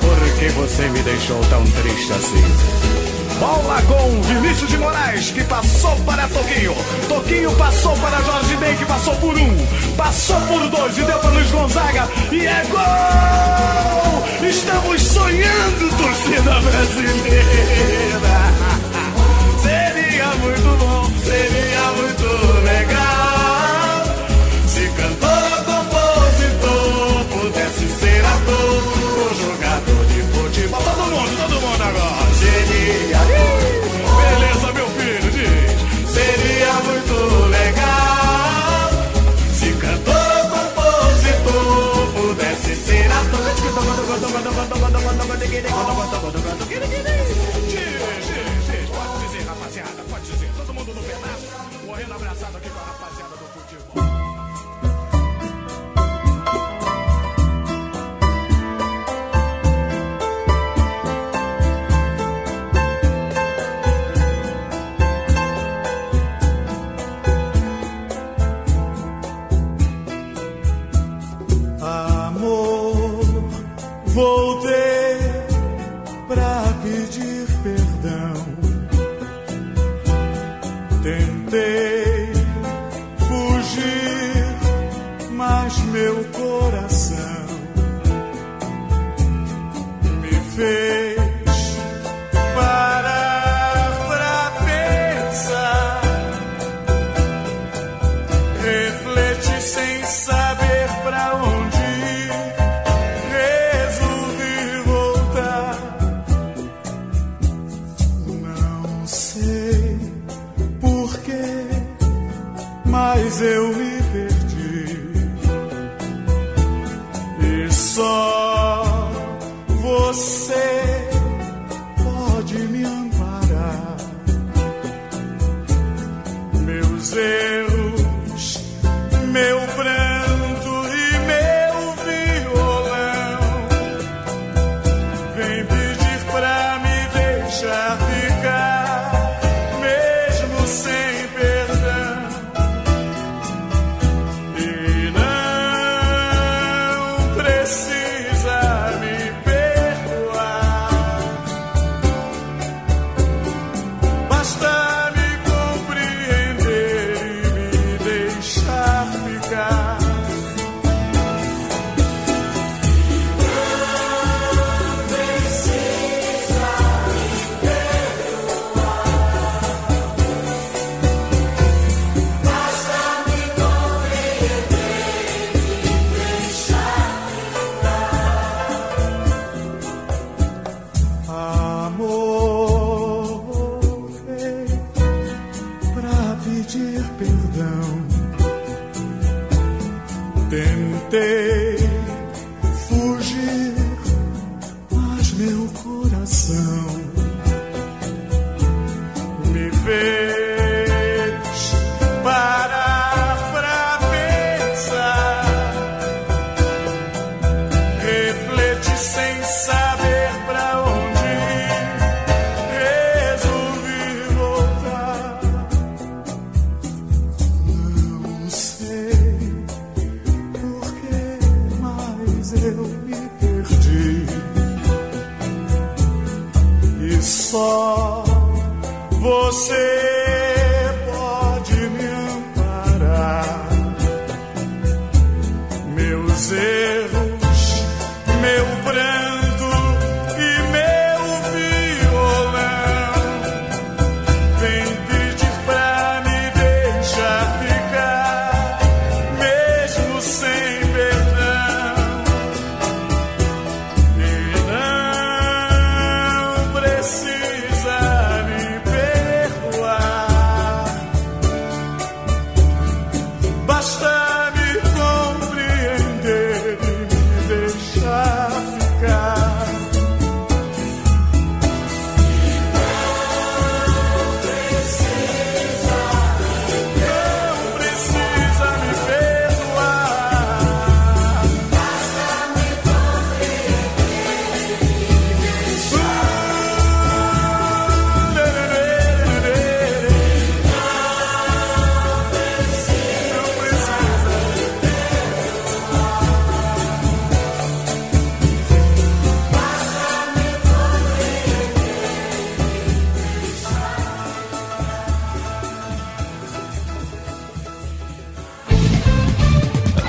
Por que você me deixou tão triste assim? Bola com Vinícius de Moraes, que passou para Toquinho. Toquinho passou para Jorge Ben, que passou por um. Passou por dois e deu para Luiz Gonzaga. E é gol! Estamos sonhando, torcida brasileira. Seria muito bom, E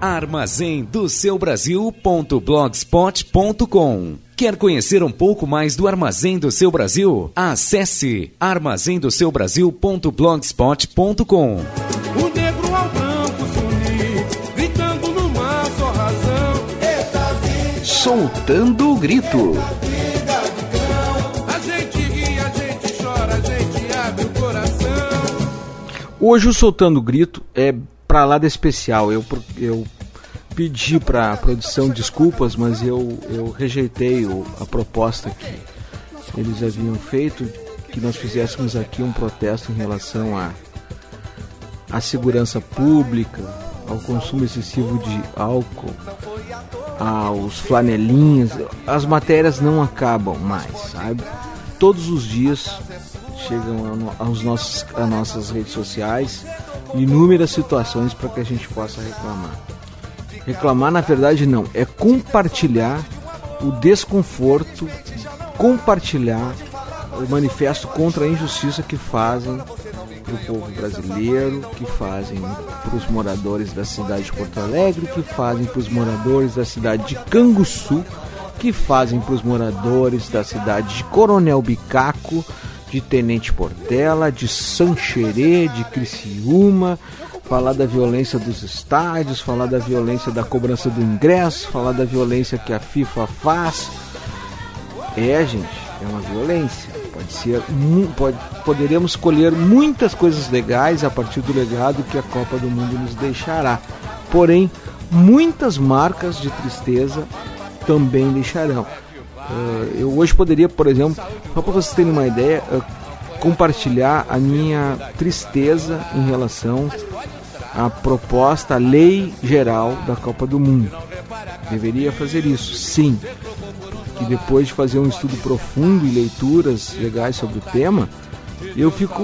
Armazém do seu Brasil.blogspot.com Quer conhecer um pouco mais do Armazém do Seu Brasil? Acesse armazendoseubrasil.blogspot.com O negro ao branco se gritando numa só razão. Eita vida, Soltando o grito. vida de cão. A gente ri, a gente chora, a gente abre o coração. Hoje o Soltando o Grito é pra lá da especial. Eu, eu pedi pra produção desculpas, mas eu, eu rejeitei o- a proposta que eles haviam feito, que nós fizéssemos aqui um protesto em relação à à segurança pública, ao consumo excessivo de álcool, aos flanelinhas. As matérias não acabam mais, sabe? Todos os dias chegam a aos nossos, às nossas redes sociais inúmeras situações para que a gente possa reclamar. Reclamar, na verdade, não, é compartilhar o desconforto, compartilhar o manifesto contra a injustiça que fazem para o povo brasileiro, que fazem para os moradores da cidade de Porto Alegre, que fazem para os moradores da cidade de Canguçu, que fazem para os moradores da cidade de Coronel Bicaco, de Tenente Portela, de Sancherê, de Criciúma, falar da violência dos estádios, falar da violência da cobrança do ingresso, falar da violência que a FIFA faz. É, gente, é uma violência. Pode ser, pode, poderemos colher muitas coisas legais a partir do legado que a Copa do Mundo nos deixará. Porém, muitas marcas de tristeza também deixarão. Eh, eu hoje poderia, por exemplo, só para vocês terem uma ideia, eh, compartilhar a minha tristeza em relação à proposta, à lei geral da Copa do Mundo. Deveria fazer isso, sim. Que depois de fazer um estudo profundo e leituras legais sobre o tema, eu fico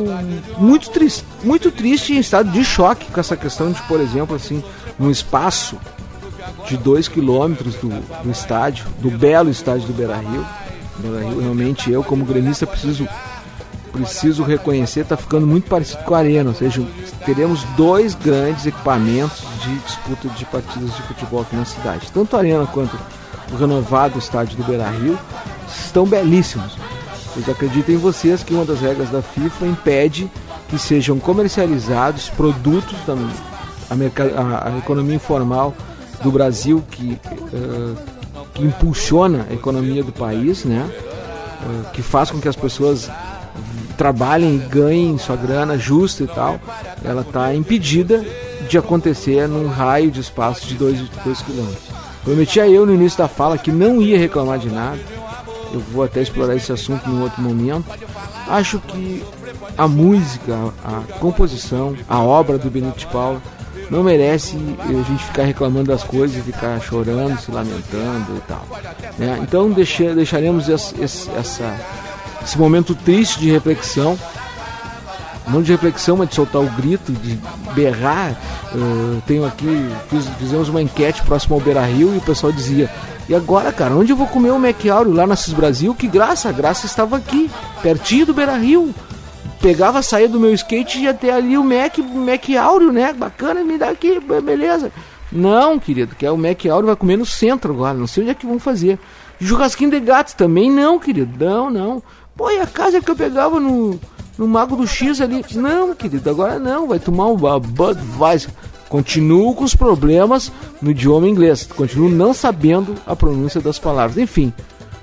muito triste, muito triste em estado de choque com essa questão de, por exemplo, assim, num espaço de 2 quilômetros do, do estádio, do belo estádio do Beira Rio. Beira Rio, realmente eu, como gremista, preciso preciso reconhecer, está ficando muito parecido com a Arena, ou seja, teremos dois grandes equipamentos de disputa de partidas de futebol aqui na cidade. Tanto a Arena quanto o renovado estádio do Beira Rio estão belíssimos. Pois acreditem vocês que uma das regras da FIFA impede que sejam comercializados produtos da a- a economia informal do Brasil que, eh, que impulsiona a economia do país, né? Eh, que faz com que as pessoas trabalhem e ganhem sua grana justa e tal, ela está impedida de acontecer num raio de espaço de 2 quilômetros. Prometia eu no início da fala que não ia reclamar de nada. Eu vou até explorar esse assunto num outro momento. Acho que a música, a composição, a obra do Benito de Paula não merece a gente ficar reclamando das coisas ficar chorando, se lamentando e tal. né? Então deixa- deixaremos esse, esse- essa, esse momento triste de reflexão não de reflexão, mas de soltar o grito, de berrar. Uh, tenho aqui, fiz- fizemos uma enquete próximo ao Beira Rio e o pessoal dizia: E agora, cara, onde eu vou comer o Mac Áureo lá na Cis Brasil? Que graça, a graça estava aqui, pertinho do Beira Rio. Pegava, saía do meu skate e ia até ali o Mac, Mac Áureo, né? Bacana, me dá aqui, be- beleza. Não, querido, que é o Mac Áureo vai comer no centro agora, não sei onde é que vão fazer. Churrasquinho de gatos também, não, querido, não, não. Pô, e a casa que eu pegava no, no Mago do X ali? Não, querido, agora não, vai tomar um ba- Budweiser. Continuo com os problemas no idioma inglês, continuo não sabendo a pronúncia das palavras. Enfim,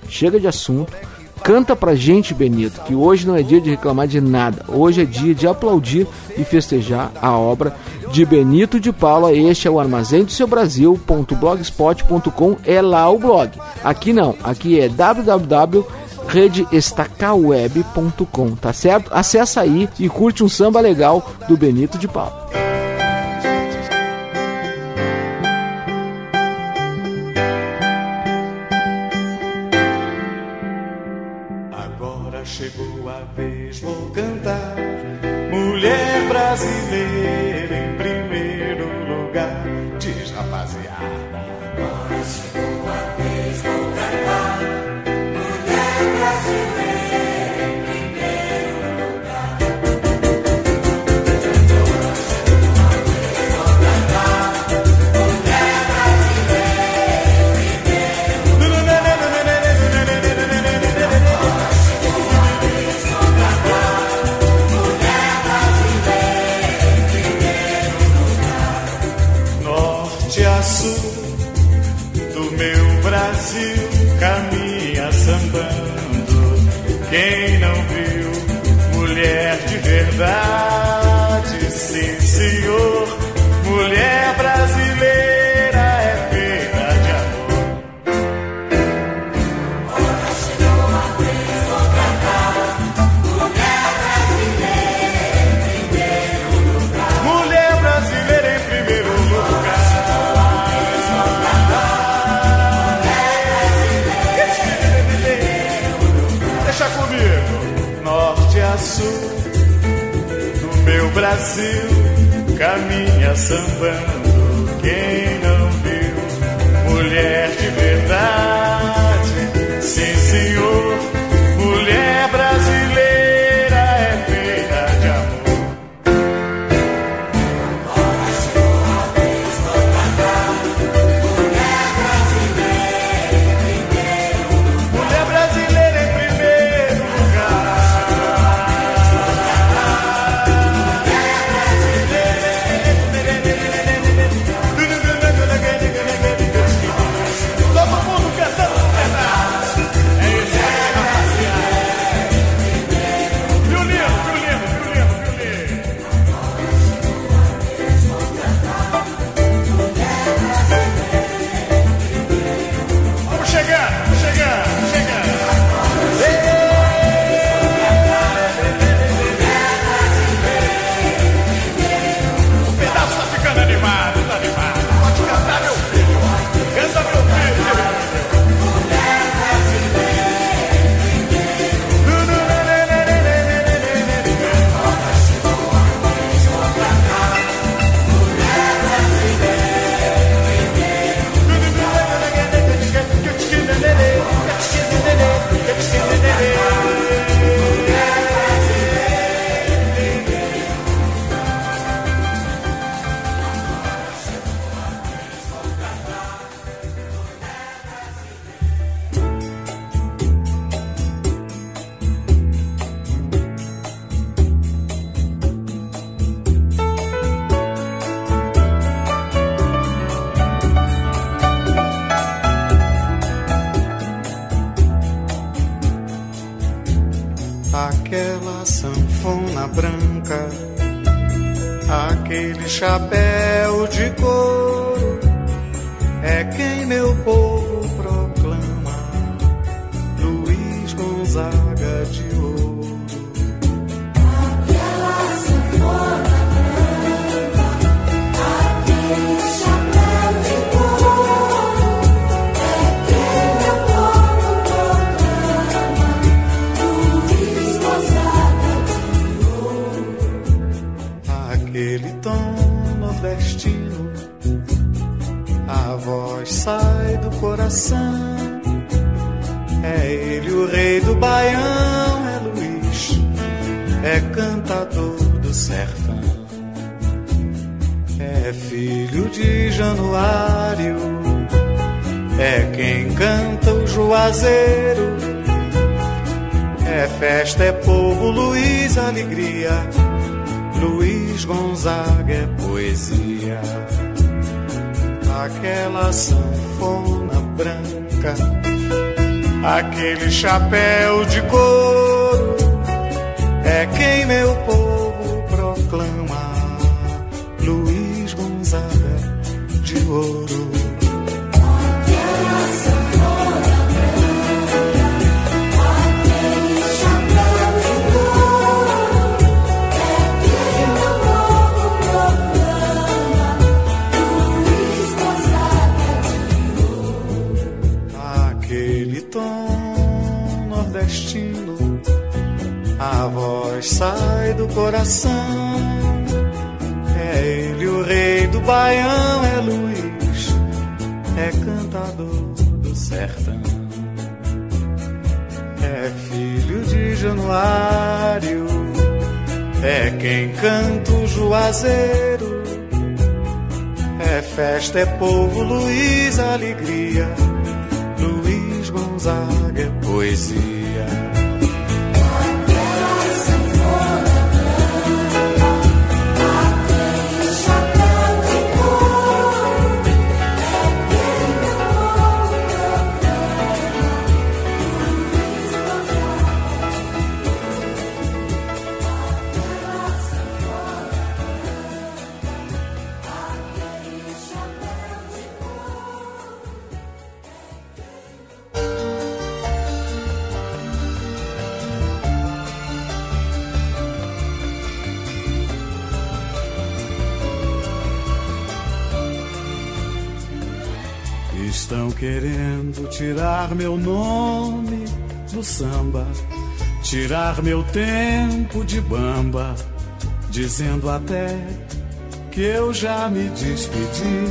chega de assunto. Canta pra gente, Benito, que hoje não é dia de reclamar de nada. Hoje é dia de aplaudir e festejar a obra de Benito de Paula. Este é o armazém do seu Brasil.blogspot.com. É lá o blog. Aqui não, aqui é www.redeestacaweb.com, tá certo? Acessa aí e curte um samba legal do Benito de Paula. Brasil caminha sambando. aquela sanfona branca, aquele chapéu de couro, é quem meu povo proclama, Luiz Gonzaga de ouro. voz sai do coração. É ele o rei do baião, é Luiz, é cantador do sertão. É filho de Januário, é quem canta o juazeiro. É festa, é povo, Luiz, alegria. Luiz Gonzaga é poesia. Tirar meu nome do samba, tirar meu tempo de bamba, dizendo até que eu já me despedi.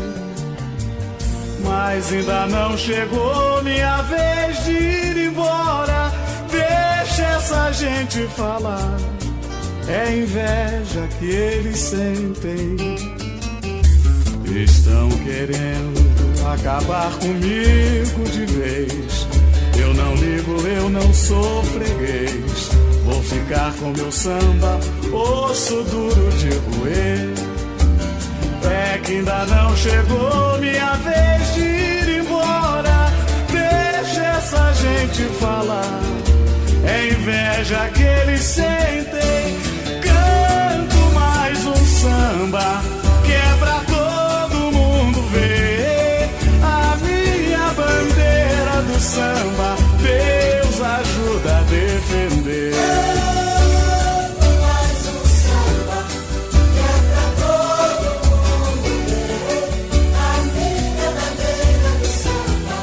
Mas ainda não chegou minha vez de ir embora. Deixa essa gente falar. É inveja que eles sentem. Estão querendo acabar comigo de vez. Eu não ligo, eu não sou freguês. Vou ficar com meu samba, osso duro de roer. É que ainda não chegou minha vez de ir embora. Deixa essa gente falar. É inveja que eles sentem. Canto mais um samba que samba, Deus ajuda a defender. Mais um samba que é pra todo mundo ver. A minha bandeira do samba,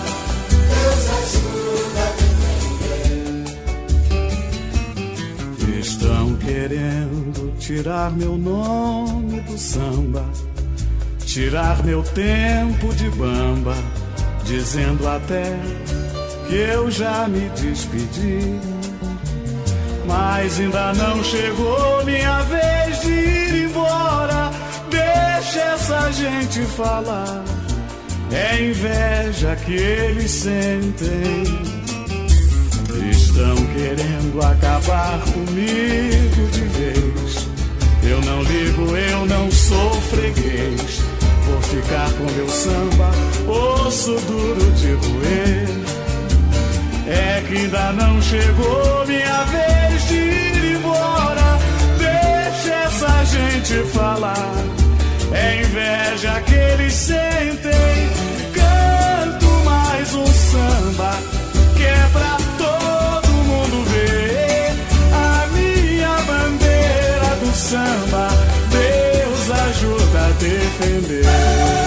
Deus ajuda a defender. Estão querendo tirar meu nome do samba, tirar meu tempo de bamba, dizendo até que eu já me despedi. Mas ainda não chegou minha vez de ir embora. Deixa essa gente falar. É inveja que eles sentem. Estão querendo acabar comigo de vez. Eu não ligo, eu não sou freguês. Vou ficar com meu samba, osso duro de roer. É que ainda não chegou minha vez de ir embora. Deixa essa gente falar. É inveja que eles sentem. Canto mais um samba que é pra todo mundo ver. A minha bandeira do samba, defender.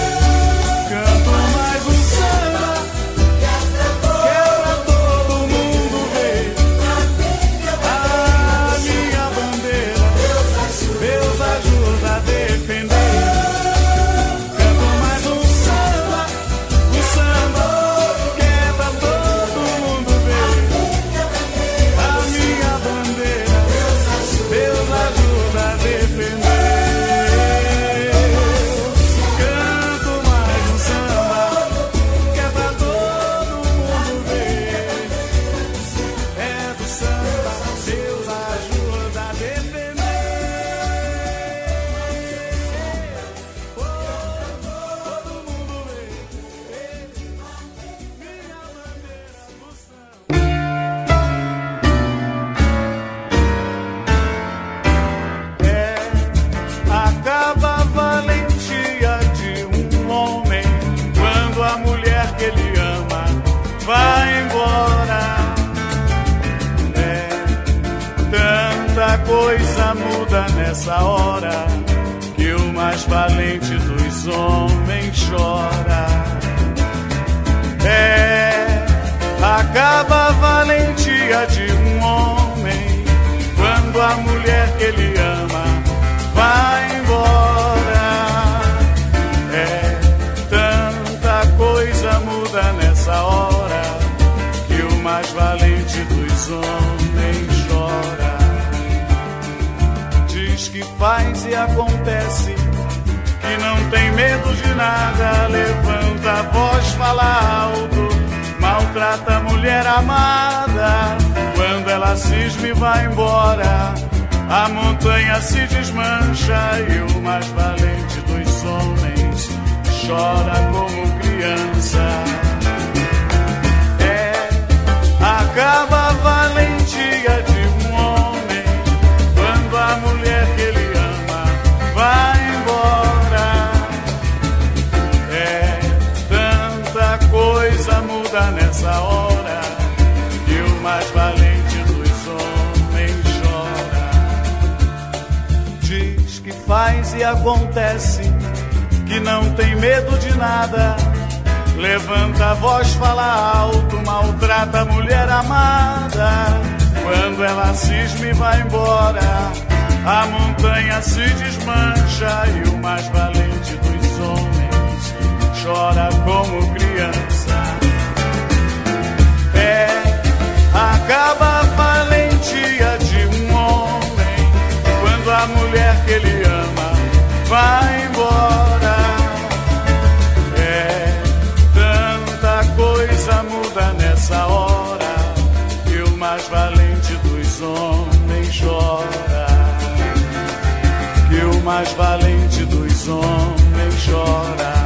Nessa hora que o mais valente dos homens chora. É, acaba a valentia de um homem quando a mulher que ele ama vai embora. É, tanta coisa muda nessa hora que o mais valente dos homens faz e acontece, que não tem medo de nada, levanta a voz, fala alto, maltrata a mulher amada. Quando ela cisma e vai embora, a montanha se desmancha e o mais valente dos homens chora como criança. É, acaba a valentia de acontece, que não tem medo de nada. Levanta a voz, fala alto, maltrata a mulher amada. Quando ela cisma e vai embora, a montanha se desmancha e o mais valente dos homens chora como criança. É, acaba a valentia de um homem quando a mulher que ele ama vai embora. É, tanta coisa muda nessa hora e o mais valente dos homens chora. Que o mais valente dos homens chora.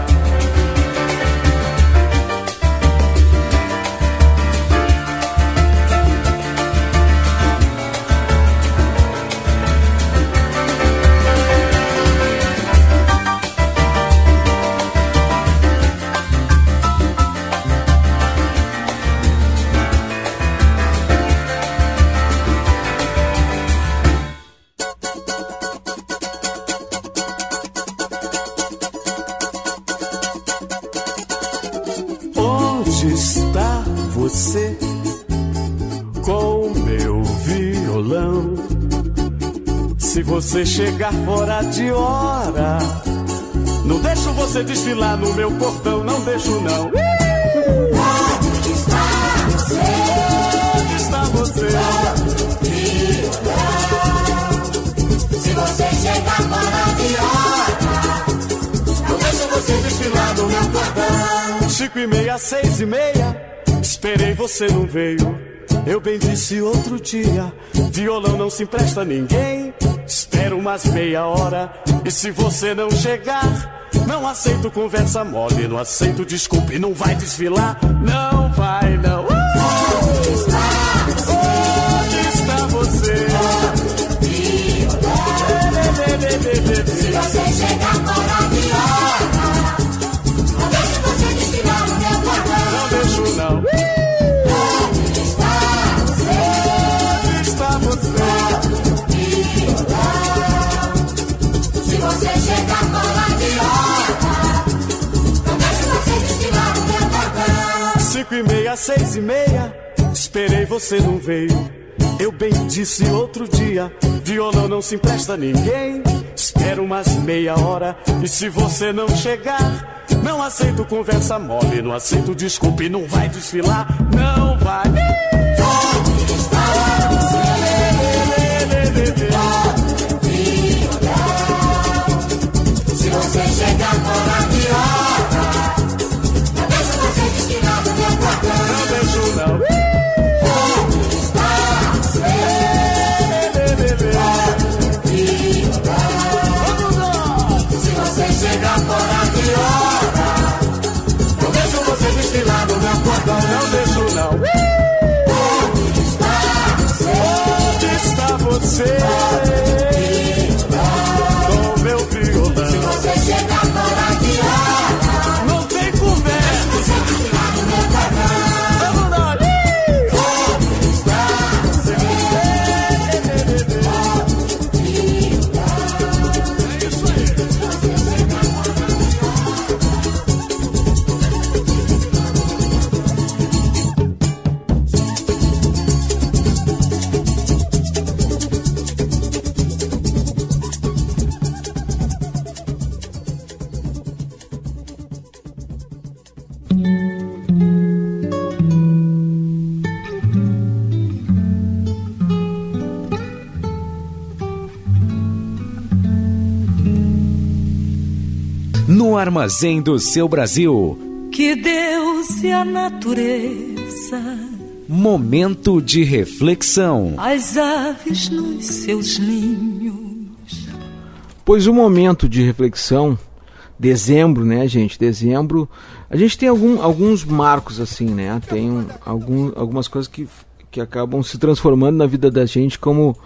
Você chegar fora de hora, não deixo você desfilar no meu portão, não deixo não. Onde está você? Onde está você? Se você chegar fora de hora, Não deixo você desfilar no meu portão. Cinco e meia, seis e meia, esperei você não veio. Eu bem disse outro dia, violão não se empresta a ninguém. Espero umas meia hora, e se você não chegar, não aceito conversa mole, não aceito desculpa e não vai desfilar. Não vai, não. Onde está você? se você chegar Cinco e meia, seis e meia, esperei você não veio. Eu bem disse outro dia, violão não se empresta a ninguém. Espero umas meia hora, e se você não chegar, não aceito conversa mole, não aceito desculpa e não vai desfilar, não vai. Armazém do seu Brasil. Que Deus e a natureza, Momento de reflexão. as aves nos seus ninhos. Pois o momento de reflexão, dezembro, né, gente? Dezembro, a gente tem algum, alguns marcos assim, né? Tem um- algum, algumas coisas que, que acabam se transformando na vida da gente como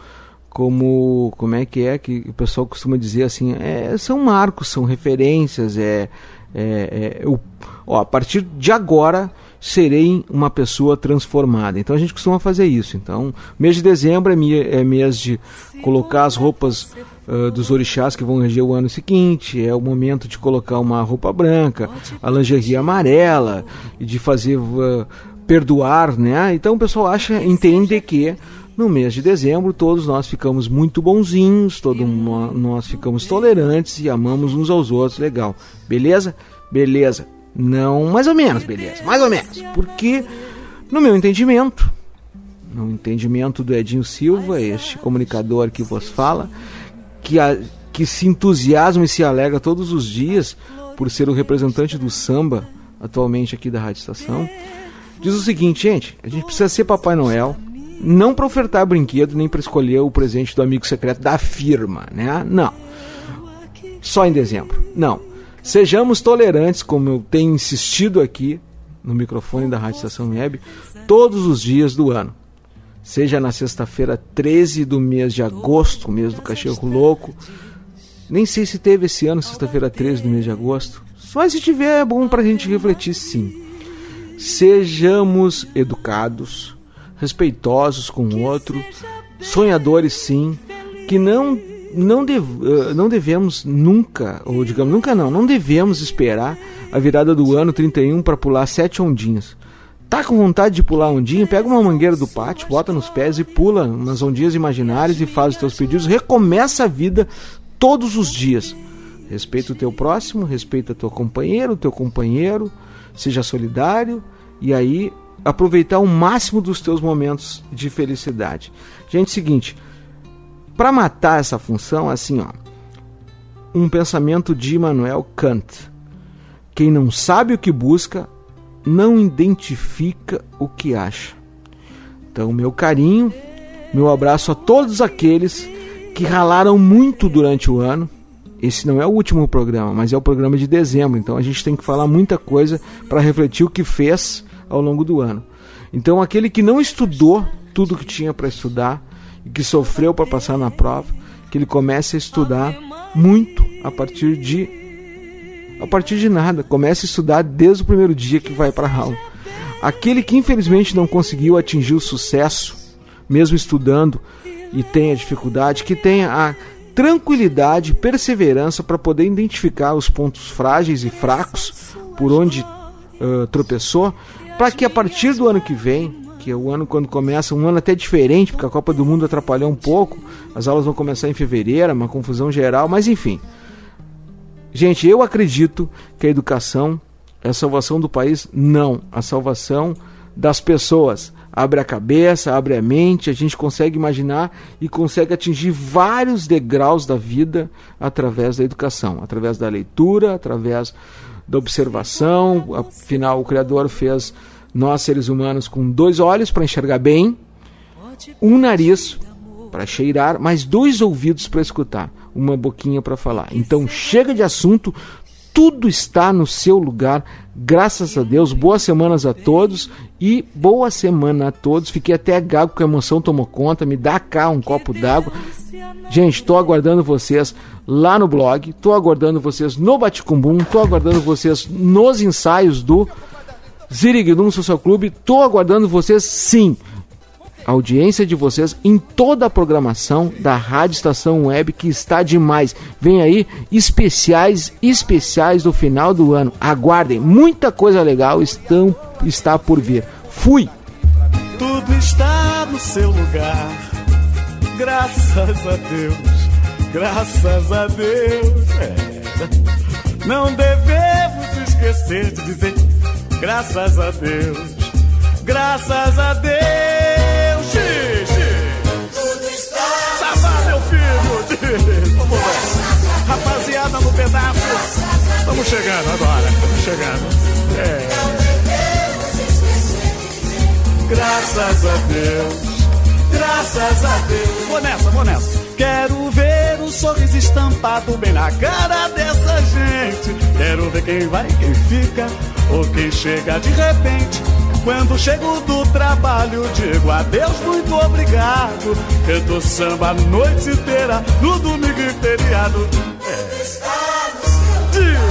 como como é que é que o pessoal costuma dizer assim é, são marcos são referências é, é, é o, ó, a partir de agora serei uma pessoa transformada. Então a gente costuma fazer isso. Então mês de dezembro é, é mês de colocar as roupas ah, dos orixás que vão reger o ano seguinte, é o momento de colocar uma roupa branca, a lingerie amarela, e de fazer ah, perdoar, né? Então o pessoal acha, entende que no mês de dezembro todos nós ficamos muito bonzinhos, todos nós ficamos tolerantes e amamos uns aos outros, legal. Beleza? Beleza. Não, mais ou menos, beleza. Mais ou menos. Porque no meu entendimento, no entendimento do Edinho Silva, este comunicador que vos fala, que, a, que se entusiasma e se alegra todos os dias por ser o representante do samba atualmente aqui da Rádio Estação, diz o seguinte, gente, a gente precisa ser Papai Noel, não para ofertar brinquedo nem para escolher o presente do amigo secreto da firma, né? Não. Só em dezembro. Não. Sejamos tolerantes, como eu tenho insistido aqui no microfone da Rádio Estação Web, todos os dias do ano. Seja na sexta-feira 13 do mês de agosto, mês do cachorro louco. Nem sei se teve esse ano, sexta-feira 13 do mês de agosto. Mas se tiver, é bom para a gente refletir sim. Sejamos educados, respeitosos com o outro, sonhadores sim, que não não, dev, não devemos nunca, ou digamos nunca não, não devemos esperar a virada do ano 31 para pular sete ondinhas. Tá com vontade de pular ondinha? Pega uma mangueira do pátio, bota nos pés e pula umas ondinhas imaginárias e faz os teus pedidos. Recomeça a vida todos os dias. Respeita o teu próximo, respeita teu companheiro, o teu companheiro, seja solidário e aí aproveitar o máximo dos teus momentos de felicidade. Gente, seguinte, para matar essa função, assim, ó, um pensamento de Immanuel Kant. Quem não sabe o que busca, não identifica o que acha. Então, meu carinho, meu abraço a todos aqueles que ralaram muito durante o ano. Esse não é o último programa, mas é o programa de dezembro, então a gente tem que falar muita coisa para refletir o que fez ao longo do ano. Então, aquele que não estudou tudo que tinha para estudar e que sofreu para passar na prova, que ele comece a estudar muito a partir de a partir de nada, comece a estudar desde o primeiro dia que vai para a aula. Aquele que infelizmente não conseguiu atingir o sucesso, mesmo estudando e tenha dificuldade, que tenha a tranquilidade, perseverança para poder identificar os pontos frágeis e fracos por onde uh, tropeçou, para que a partir do ano que vem, que é o ano quando começa, um ano até diferente, porque a Copa do Mundo atrapalhou um pouco, as aulas vão começar em fevereiro, uma confusão geral, mas enfim. Gente, eu acredito que a educação é a salvação do país? Não, a salvação das pessoas. Abre a cabeça, abre a mente, a gente consegue imaginar e consegue atingir vários degraus da vida através da educação, através da leitura, através da observação. Afinal, o Criador fez nós, seres humanos, com dois olhos para enxergar bem, um nariz para cheirar, mais dois ouvidos para escutar, uma boquinha para falar. Então chega de assunto, tudo está no seu lugar, graças a Deus. Boas semanas a todos e boa semana a todos. Fiquei até gago com a emoção tomou conta. Me dá cá um copo d'água. Gente, estou aguardando vocês lá no blog, estou aguardando vocês no Baticumbum, estou aguardando vocês nos ensaios do Ziriguidum Social Clube, estou aguardando vocês sim a audiência de vocês em toda a programação da Rádio Estação Web que está demais. Vem aí especiais, especiais do final do ano. Aguardem, muita coisa legal estão, está por vir. Fui! Tudo está no seu lugar. Graças a Deus, graças a Deus. É. Não devemos esquecer de dizer graças a Deus, graças a Deus. Xixi. Tudo está Sabá, meu filho. Vamos lá. Rapaziada no pedaço. Estamos chegando agora. Estamos chegando. É. Graças a Deus. Graças a Deus. Vou nessa, vou nessa. Quero ver o sorriso estampado bem na cara dessa gente. Quero ver quem vai, quem fica ou quem chega de repente. Quando chego do trabalho, digo adeus, muito obrigado. Canto samba a noite inteira, no domingo e feriado. É. Digo,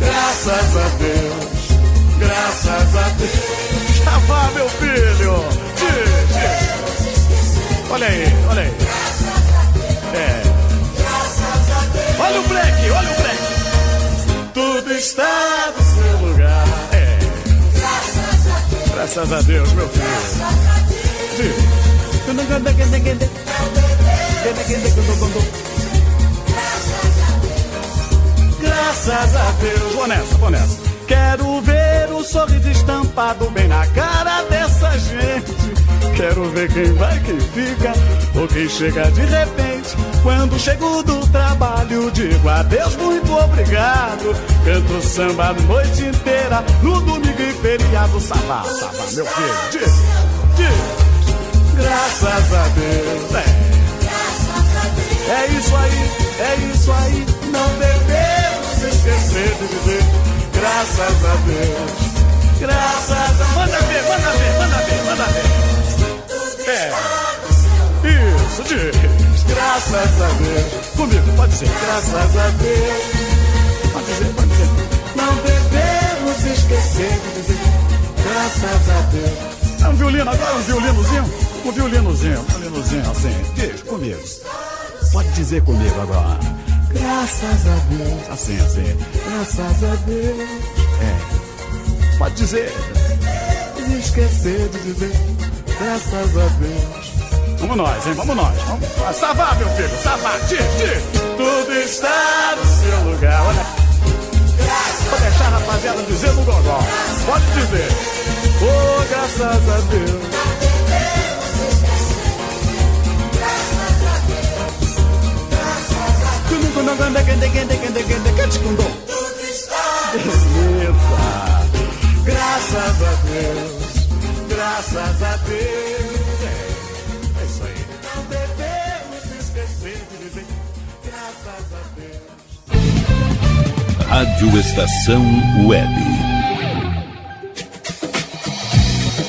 Graças a Deus, graças a Deus. Já vá, meu filho. Diz. Olha aí, olha aí. É. olha o break, olha o break. Tudo está no seu lugar. É. Graças a Deus, meu filho. Graças a Deus. Vou nessa, vou nessa. Quero ver o sorriso estampado bem na cara dessa gente. Quero ver quem vai, quem fica, ou quem chega de repente. Quando chego do trabalho, digo adeus, muito obrigado. Canto samba a noite inteira, no domingo e feriado. Sabá, sabá, meu filho. Diz, diz. Graças a Deus. É. É isso aí, é isso aí. Não devemos esquecer de dizer graças a Deus. Graças a Manda ver, manda ver, manda ver, manda ver. É. Isso, diz. Graças a Deus. Comigo, pode ser. Graças a Deus. Pode dizer, pode dizer. Não devemos esquecer de dizer graças a Deus. É um violino agora, um violinozinho? Um violinozinho, um violinozinho assim. Diz comigo. Pode dizer comigo agora. Graças a Deus. Assim, assim. Graças a Deus. É. Pode dizer. E esquecer de dizer. Graças a Deus. Vamos nós, hein? Vamos nós. Vamos. Savá, meu filho. Diz. Tudo está no seu lugar. Olha. Vou deixar a rapaziada dizer no gogó. Pode dizer. Oh, graças a Deus. Beleza. Graças a Deus. Graças a Deus. É, é isso aí. Não devemos esquecer de dizer graças a Deus. Rádio Estação Web.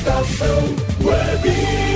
Estação Web.